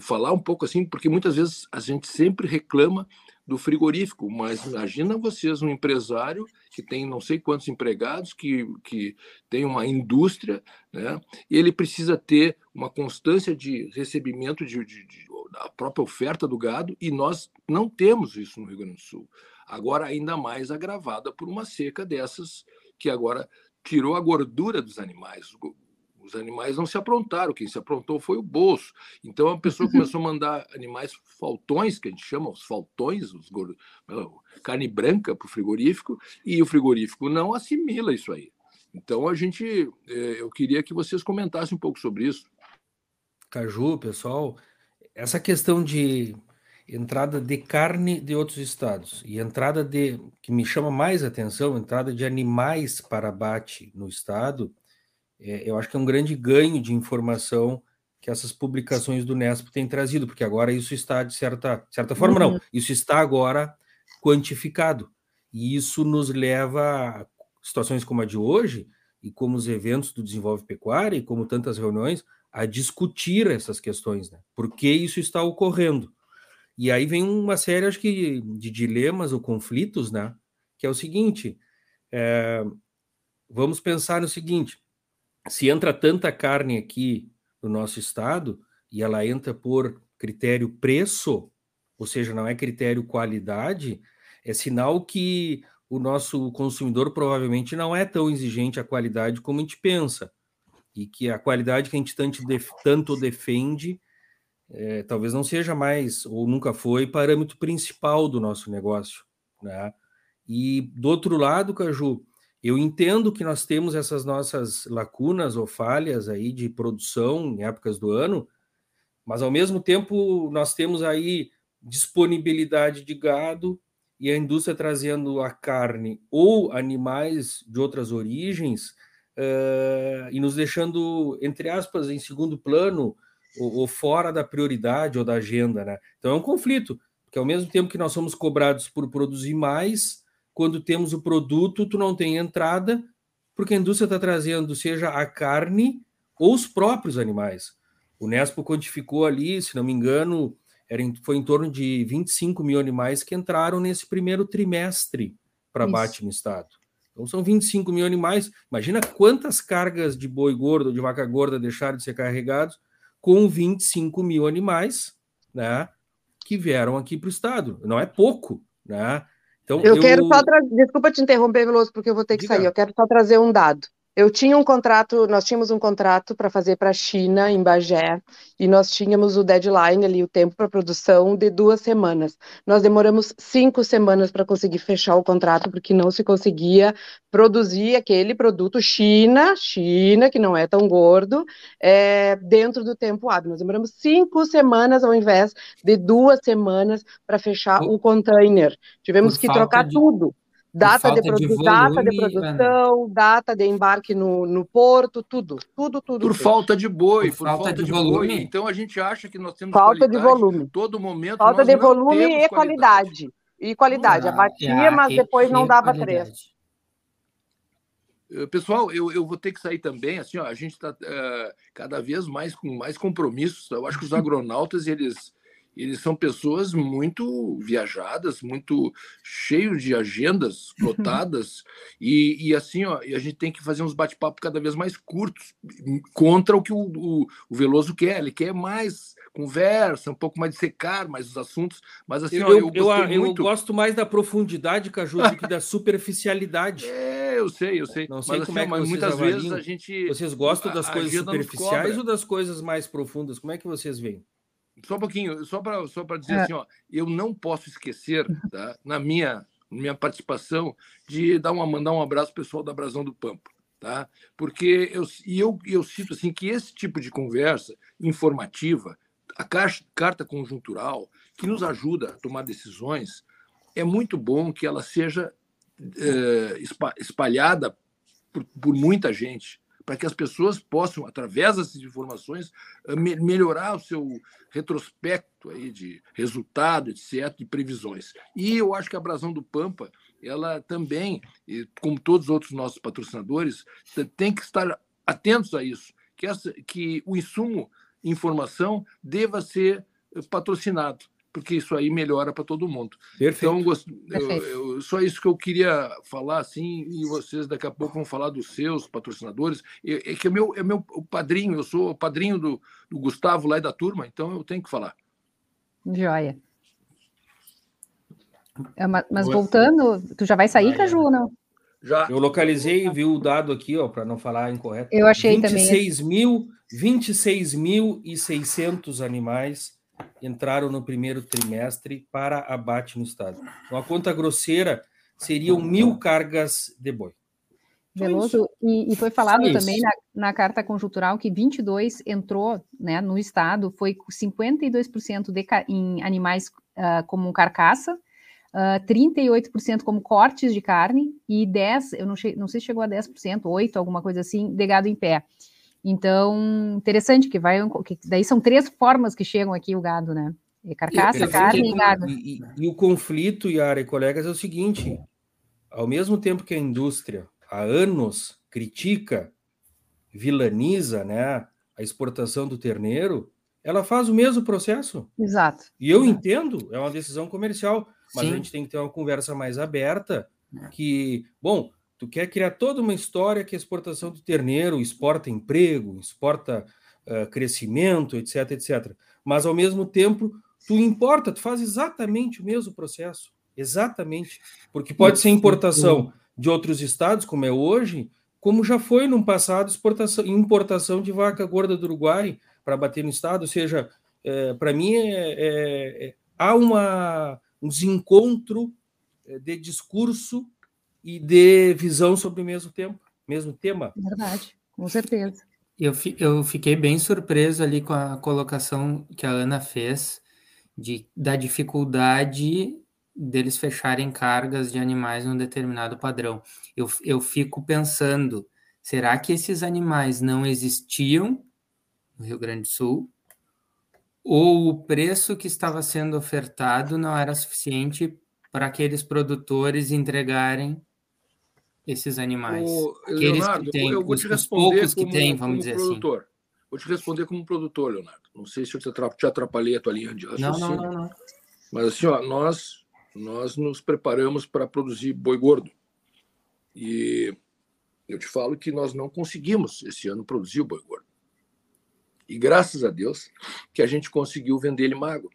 falar um pouco assim, porque muitas vezes a gente sempre reclama do frigorífico, mas imagina vocês um empresário que tem não sei quantos empregados, que, que tem uma indústria, né? ele precisa ter uma constância de recebimento de, de, de, da própria oferta do gado, e nós não temos isso no Rio Grande do Sul agora ainda mais agravada por uma seca dessas que agora tirou a gordura dos animais. Os animais não se aprontaram, quem se aprontou foi o bolso. Então a pessoa começou a mandar animais faltões, que a gente chama os faltões, os gordos, carne branca para o frigorífico, e o frigorífico não assimila isso aí. Então a gente, é, eu queria que vocês comentassem um pouco sobre isso. Caju, pessoal, essa questão de entrada de carne de outros estados e entrada de que me chama mais atenção, entrada de animais para abate no estado, é, eu acho que é um grande ganho de informação que essas publicações do Nesp têm trazido, porque agora isso está de certa, certa forma uhum. não, isso está agora quantificado e isso nos leva a situações como a de hoje e como os eventos do Desenvolve Pecuária e como tantas reuniões a discutir essas questões, né? Por que isso está ocorrendo? E aí vem uma série, acho que, de dilemas ou conflitos, né? Que é o seguinte: é, vamos pensar no seguinte: se entra tanta carne aqui no nosso estado e ela entra por critério preço, ou seja, não é critério qualidade, é sinal que o nosso consumidor provavelmente não é tão exigente a qualidade como a gente pensa. E que a qualidade que a gente tanto, tanto defende é, talvez não seja mais, ou nunca foi, parâmetro principal do nosso negócio. Né? E do outro lado, Caju, eu entendo que nós temos essas nossas lacunas ou falhas aí de produção em épocas do ano, mas ao mesmo tempo nós temos aí disponibilidade de gado e a indústria trazendo a carne ou animais de outras origens uh, e nos deixando, entre aspas, em segundo plano ou, ou, fora da prioridade ou da agenda, né? Então é um conflito, porque ao mesmo tempo que nós somos cobrados por produzir mais, quando temos o produto, tu não tem entrada, porque a indústria está trazendo seja a carne ou os próprios animais. O Nespo quantificou ali, se não me engano, era em, foi em torno de 25 mil animais que entraram nesse primeiro trimestre para abate no estado. Então são 25 mil animais. Imagina quantas cargas de boi gordo, de vaca gorda deixaram de ser carregados com 25 mil animais, né, que vieram aqui para o estado. Não é pouco, né? Então, eu, eu... quero só trazer, desculpa te interromper, Veloso, porque eu vou ter que Diga. sair. Eu quero só trazer um dado. Eu tinha um contrato, nós tínhamos um contrato para fazer para a China, em Bagé, e nós tínhamos o deadline ali, o tempo para produção de duas semanas. Nós demoramos cinco semanas para conseguir fechar o contrato, porque não se conseguia produzir aquele produto China, China, que não é tão gordo, é, dentro do tempo hábil. Nós demoramos cinco semanas ao invés de duas semanas para fechar o container. Tivemos que trocar de... tudo data de, produ de data de produção, data de embarque no, no porto, tudo, tudo, tudo. Por tudo. falta de boi, por, por falta, falta, de, volume. Boi. Então a gente acha que nós temos falta de volume. Todo momento. Falta de volume e qualidade. E qualidade. Ah, Abatia, é, mas depois não dava três. Eh, pessoal, eu, eu vou ter que sair também. Assim, ó, a gente está uh, eh, cada vez mais com mais compromissos. Eu acho que os agronautas eles eles são pessoas muito viajadas, muito cheios de agendas lotadas, e, e, assim, ó, a gente tem que fazer uns bate-papo cada vez mais curtos contra o que o, o, o, Veloso quer. Ele quer mais conversa, um pouco mais de secar mais os assuntos, mas assim, eu, ó, eu, eu, eu muito... gosto mais da profundidade, Caju, do que da superficialidade. É, eu sei, eu sei. Não sei mas, como assim, é que mas muitas avaliam. vezes a gente. Vocês gostam das coisas superficiais ou das coisas mais profundas? Como é que vocês veem? Só um pouquinho, só para só dizer é. assim, ó, eu não posso esquecer, tá, na minha, minha participação, de dar uma, mandar um abraço pessoal da Brasão do Pampa. Tá? Porque eu, e eu, eu cito assim, que esse tipo de conversa informativa, a carta conjuntural, que nos ajuda a tomar decisões, é muito bom que ela seja é, espalhada por, por muita gente para que as pessoas possam, através dessas informações, eh, melhorar o seu retrospecto aí de resultado, etc., de previsões. E eu acho que a Brasão do Pampa, ela também, como todos os outros nossos patrocinadores, tem que estar atentos a isso, que, essa, que o insumo informação deva ser eh, patrocinado porque isso aí melhora para todo mundo. Perfeito. Então, gost... Perfeito. Eu, eu, só isso que eu queria falar, assim, e vocês daqui a pouco vão falar dos seus patrocinadores. É, é que é meu, é meu o padrinho, eu sou o padrinho do, do Gustavo lá e da turma, então eu tenho que falar. Joia. É, mas voltando, tu já vai sair, vai, Caju, ou não? Já. Eu localizei, vi o dado aqui, ó, para não falar incorreto. Eu achei 26 também. Mil, 26.600 animais entraram no primeiro trimestre para abate no estado. Então, a conta grosseira seriam mil cargas de boi. Veloso, e, e, foi falado também na, na, carta conjuntural que 22 entrou né, no estado, foi 52% de, em animais uh, como carcaça, uh, ah, 38% como cortes de carne e 10, eu não, não sei se chegou a 10%, 8%, alguma coisa assim, de gado em pé. Então, interessante que vai, que daí são três formas que chegam aqui o gado, né? É carcaça, carne e gado. E, e, e o conflito, Yara e colegas, é o seguinte: ao mesmo tempo que a indústria há anos critica, vilaniza né, a exportação do terneiro, ela faz o mesmo processo. Exato. E eu entendo, é uma decisão comercial, mas Sim. a gente tem que ter uma conversa mais aberta, é. que, bom, tu quer criar toda uma história que a exportação do terneiro exporta emprego, exporta uh, crescimento, etc, etc. Mas, ao mesmo tempo, tu importa, tu faz exatamente o mesmo processo. Exatamente. Porque pode ser importação de outros estados, como é hoje, como já foi no passado exportação, importação de vaca gorda do Uruguai para bater no estado. Ou seja, é, para mim é, é, é, há uma, um desencontro é, de discurso e de visão sobre o mesmo tempo, mesmo tema. Verdade, com certeza. Eu, eu fiquei bem surpreso ali com a colocação que a Ana fez de, da dificuldade deles fecharem cargas de animais num determinado padrão. Eu, eu fico pensando, será que esses animais não existiam no Rio Grande do Sul? Ou o preço que estava sendo ofertado não era suficiente para aqueles produtores entregarem esses animais? O, Leonardo, que têm, eu vou te responder como, têm, dizer assim. produtor. assim. Vou te responder como produtor, Leonardo. Não sei se eu te atrapalhei a tua linha de raciocínio. Não, não, não, não. Mas assim, ó, nós nós nos preparamos para produzir boi gordo. E eu te falo que nós não conseguimos esse ano produzir o boi gordo. E graças a Deus que a gente conseguiu vender ele magro.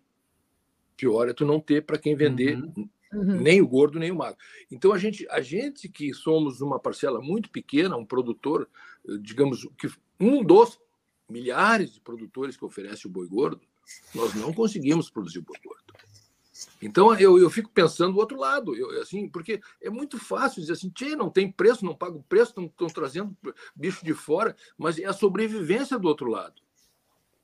Pior é tu não ter para quem vender uhum. Uhum. nem o gordo nem o magro. Então a gente, a gente que somos uma parcela muito pequena, um produtor, digamos que um dos milhares de produtores que oferece o boi gordo, nós não conseguimos produzir o boi gordo. Então eu, eu fico pensando do outro lado, eu, assim, porque é muito fácil dizer assim, não tem preço, não pago preço, estão trazendo bicho de fora, mas é a sobrevivência do outro lado.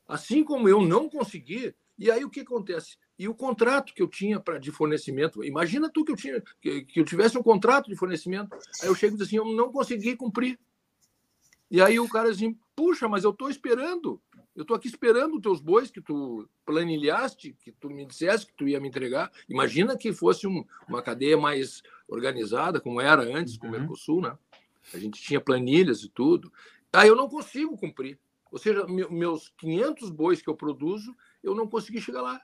Assim como eu não consegui, e aí o que acontece? E o contrato que eu tinha para de fornecimento, imagina tu que eu tinha que, que eu tivesse um contrato de fornecimento, aí eu chego e digo assim, eu não consegui cumprir. E aí o cara assim, puxa, mas eu estou esperando. Eu estou aqui esperando os teus bois que tu planilhaste, que tu me disseste que tu ia me entregar. Imagina que fosse um, uma cadeia mais organizada, como era antes com o uhum. Mercosul, né? A gente tinha planilhas e tudo. Aí eu não consigo cumprir. Ou seja, meus 500 bois que eu produzo, eu não consegui chegar lá.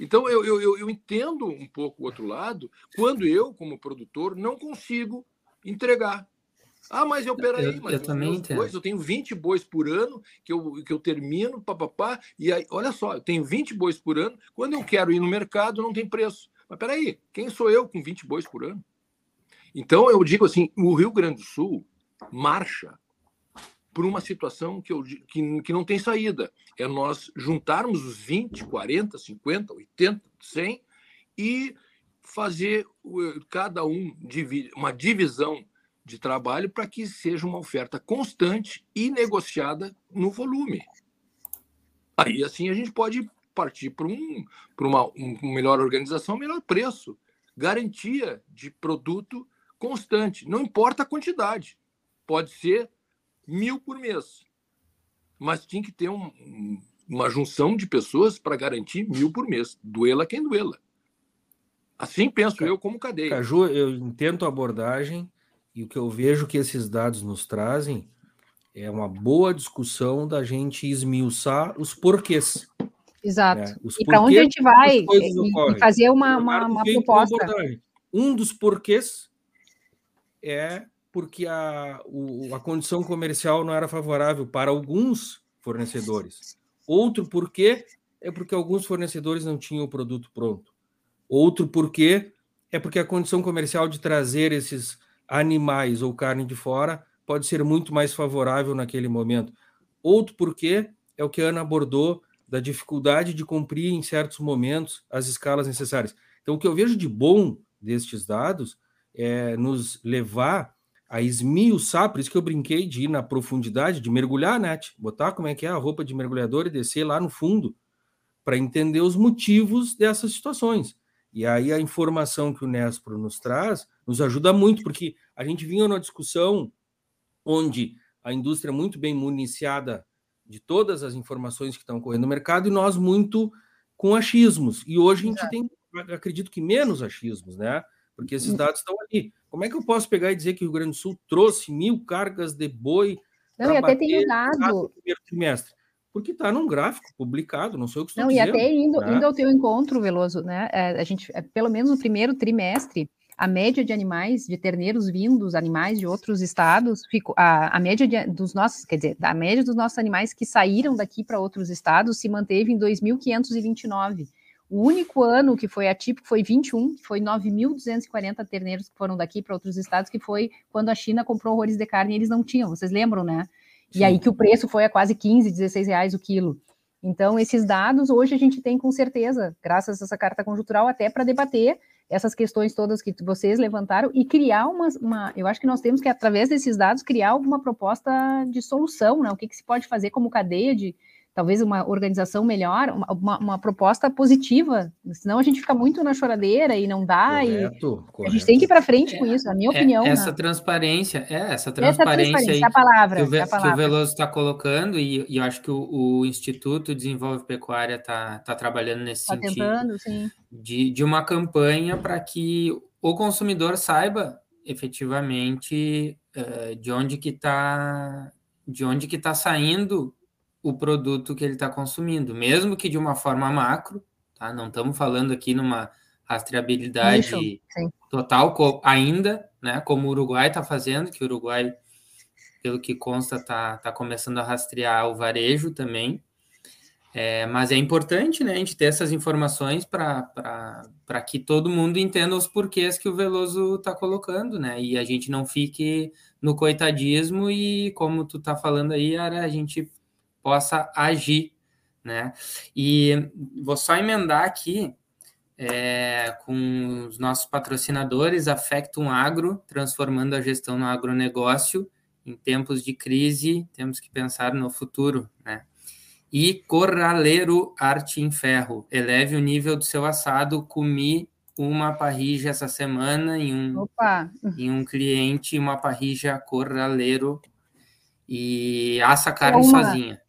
Então, eu, eu, eu entendo um pouco o outro lado, quando eu, como produtor, não consigo entregar. Ah, mas eu, peraí, eu, mas eu, também bois, eu tenho 20 bois por ano que eu, que eu termino, papapá, e aí, olha só, eu tenho 20 bois por ano, quando eu quero ir no mercado, não tem preço. Mas peraí, quem sou eu com 20 bois por ano? Então, eu digo assim, o Rio Grande do Sul marcha por uma situação que, eu, que, que não tem saída. É nós juntarmos os 20, 40, 50, 80, 100 e fazer cada um uma divisão de trabalho para que seja uma oferta constante e negociada no volume. Aí assim a gente pode partir para um, uma um melhor organização, melhor preço, garantia de produto constante. Não importa a quantidade, pode ser mil por mês, mas tem que ter um, uma junção de pessoas para garantir mil por mês, duela quem duela. Assim penso eu como cadeia. Caju, eu entendo a abordagem, e o que eu vejo que esses dados nos trazem é uma boa discussão da gente esmiuçar os porquês. Exato. Né? Os e para onde a gente vai e, fazer uma, uma, uma proposta. Um dos porquês é porque a, o, a condição comercial não era favorável para alguns fornecedores. Outro porquê é porque alguns fornecedores não tinham o produto pronto. Outro porquê é porque a condição comercial de trazer esses animais ou carne de fora pode ser muito mais favorável naquele momento. Outro porquê é o que a Ana abordou da dificuldade de cumprir em certos momentos as escalas necessárias. Então, o que eu vejo de bom destes dados é nos levar a esmiuçar, por isso que eu brinquei de ir na profundidade, de mergulhar, né? Botar como é que é a roupa de mergulhador e descer lá no fundo para entender os motivos dessas situações. E aí a informação que o Nespro nos traz nos ajuda muito, porque a gente vinha numa discussão onde a indústria é muito bem municiada de todas as informações que estão ocorrendo no mercado e nós muito com achismos. E hoje a gente tem, acredito que menos achismos, né? Porque esses hum. dados estão ali. Como é que eu posso pegar e dizer que o Rio Grande do Sul trouxe mil cargas de boi? Não, e até tem um dado. Primeiro trimestre? Porque está num gráfico publicado, não sei o que estou Não, dizendo, e até indo, né? indo ao teu encontro, Veloso, né? É, a gente, é, pelo menos no primeiro trimestre, a média de animais, de terneiros vindos, animais de outros estados, ficou, a, a média de, dos nossos, quer dizer, a média dos nossos animais que saíram daqui para outros estados se manteve em 2.529. O único ano que foi atípico foi 21, que foi 9.240 terneiros que foram daqui para outros estados, que foi quando a China comprou horrores de carne e eles não tinham, vocês lembram, né? E Sim. aí que o preço foi a quase 15, 16 reais o quilo. Então, esses dados hoje a gente tem com certeza, graças a essa carta conjuntural, até para debater essas questões todas que vocês levantaram e criar uma, uma, Eu acho que nós temos que, através desses dados, criar alguma proposta de solução, né? O que, que se pode fazer como cadeia de, talvez uma organização melhor, uma, uma, proposta positiva, senão a gente fica muito na choradeira e não dá, correto, e correto. a gente tem que ir para frente é, com isso, na minha é, opinião. Essa né? transparência, é, essa transparência, essa transparência aí a palavra, que, o, a palavra. que o Veloso está colocando, e, e, eu acho que o, o Instituto Desenvolve Pecuária está tá trabalhando nesse tá sentido, tentando, sim. De, de uma campanha para que o consumidor saiba efetivamente uh, de onde que está de onde que está saindo o produto que ele está consumindo, mesmo que de uma forma macro, tá? Não estamos falando aqui numa rastreabilidade total ainda, né? Como o Uruguai está fazendo, que o Uruguai, pelo que consta, está tá começando a rastrear o varejo também. É, mas é importante né, a gente ter essas informações para que todo mundo entenda os porquês que o Veloso está colocando, né? E a gente não fique no coitadismo e, como tu está falando aí, Ara, a gente possa agir, né? E vou só emendar aqui é, com os nossos patrocinadores, a Factum Agro, transformando a gestão no agronegócio. Em tempos de crise, temos que pensar no futuro, né? E Corraleiro Arte em Ferro, eleve o nível do seu assado. Comi uma parrija essa semana em um, Opa. em um cliente, uma parrija Corraleiro e assa carne uma. sozinha.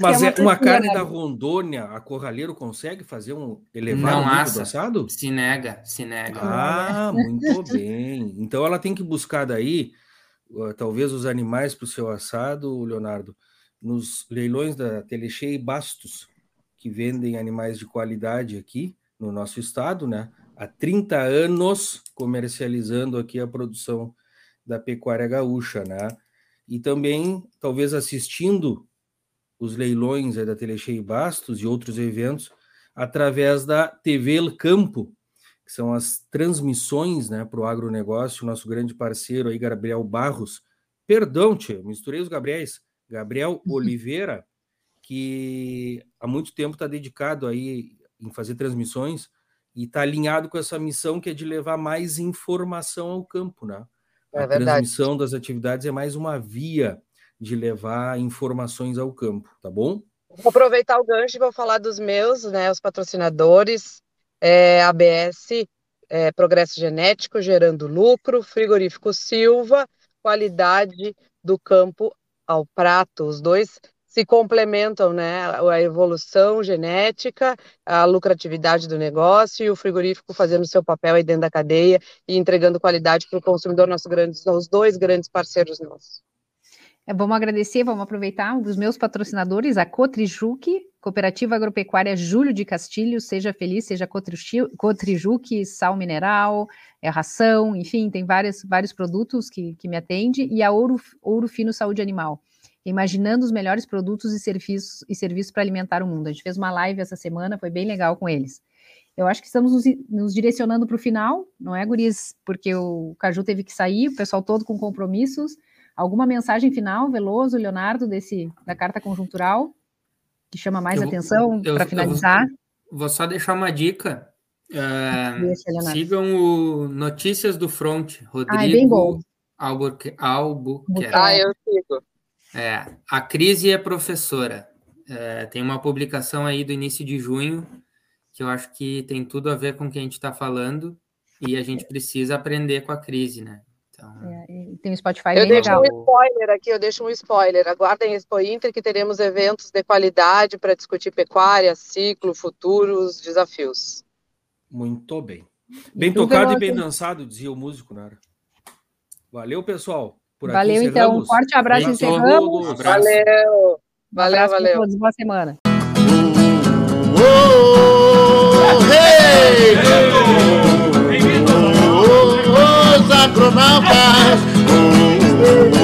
Mas é, é uma carne da Rondônia, a Corraleiro consegue fazer um elevado Não assado? Se nega, se nega. Ah, muito bem. Então ela tem que buscar daí, talvez os animais para o seu assado, Leonardo, nos leilões da Telechê e Bastos, que vendem animais de qualidade aqui no nosso estado, né? Há 30 anos comercializando aqui a produção da pecuária gaúcha, né? E também, talvez assistindo os leilões da Telechei e Bastos e outros eventos através da TV El Campo, que são as transmissões né, para o agronegócio, nosso grande parceiro aí, Gabriel Barros. Perdão, tia, misturei os Gabriéis. Gabriel Oliveira, que há muito tempo está dedicado aí em fazer transmissões e está alinhado com essa missão que é de levar mais informação ao campo, né? É a transmissão das atividades é mais uma via de levar informações ao campo, tá bom? Vou aproveitar o gancho e vou falar dos meus, né, os patrocinadores, é, ABS, é, Progresso Genético, gerando lucro, Frigorífico Silva, qualidade do campo ao prato, os dois se complementam, né? A evolução genética, a lucratividade do negócio e o frigorífico fazendo seu papel aí dentro da cadeia e entregando qualidade para o consumidor, nosso os dois grandes parceiros nossos. É, vamos agradecer, vamos aproveitar um dos meus patrocinadores, a Cotrijuque, Cooperativa Agropecuária Júlio de Castilho, seja feliz, seja Cotrijuque, sal mineral, é ração, enfim, tem vários, vários produtos que, que me atende, e a Ouro, Ouro Fino Saúde Animal, imaginando os melhores produtos e serviços e serviços para alimentar o mundo. A gente fez uma live essa semana, foi bem legal com eles. Eu acho que estamos nos, nos direcionando para o final, não é, Guris? Porque o Caju teve que sair, o pessoal todo com compromissos, Alguma mensagem final, Veloso, Leonardo, desse da carta conjuntural, que chama mais eu, atenção para finalizar? Vou, vou, só deixar uma dica. Uh, sigam o Notícias do Front, Rodrigo, ah, é Albuquerque. Albuquerque. Ah, eu sigo. É, a crise é professora. É, tem uma publicação aí do início de junho que eu acho que tem tudo a ver com o que a gente está falando e a gente precisa aprender com a crise, né? Então... É, tem o Spotify eu deixo legal. um spoiler aqui, eu deixo um spoiler. Aguardem Expo Inter que teremos eventos de qualidade para discutir pecuária, ciclo, futuros, desafios. Muito bem. Bem e tocado e bem dançado, dizia o músico, Nara. Valeu, pessoal. Por valeu, então. Um forte abraço e encerramos. Um abraço. Valeu. Valeu, abraço. Todos, boa semana. Oh, oh, oh, hey! Hey! milagro não uh, uh, uh,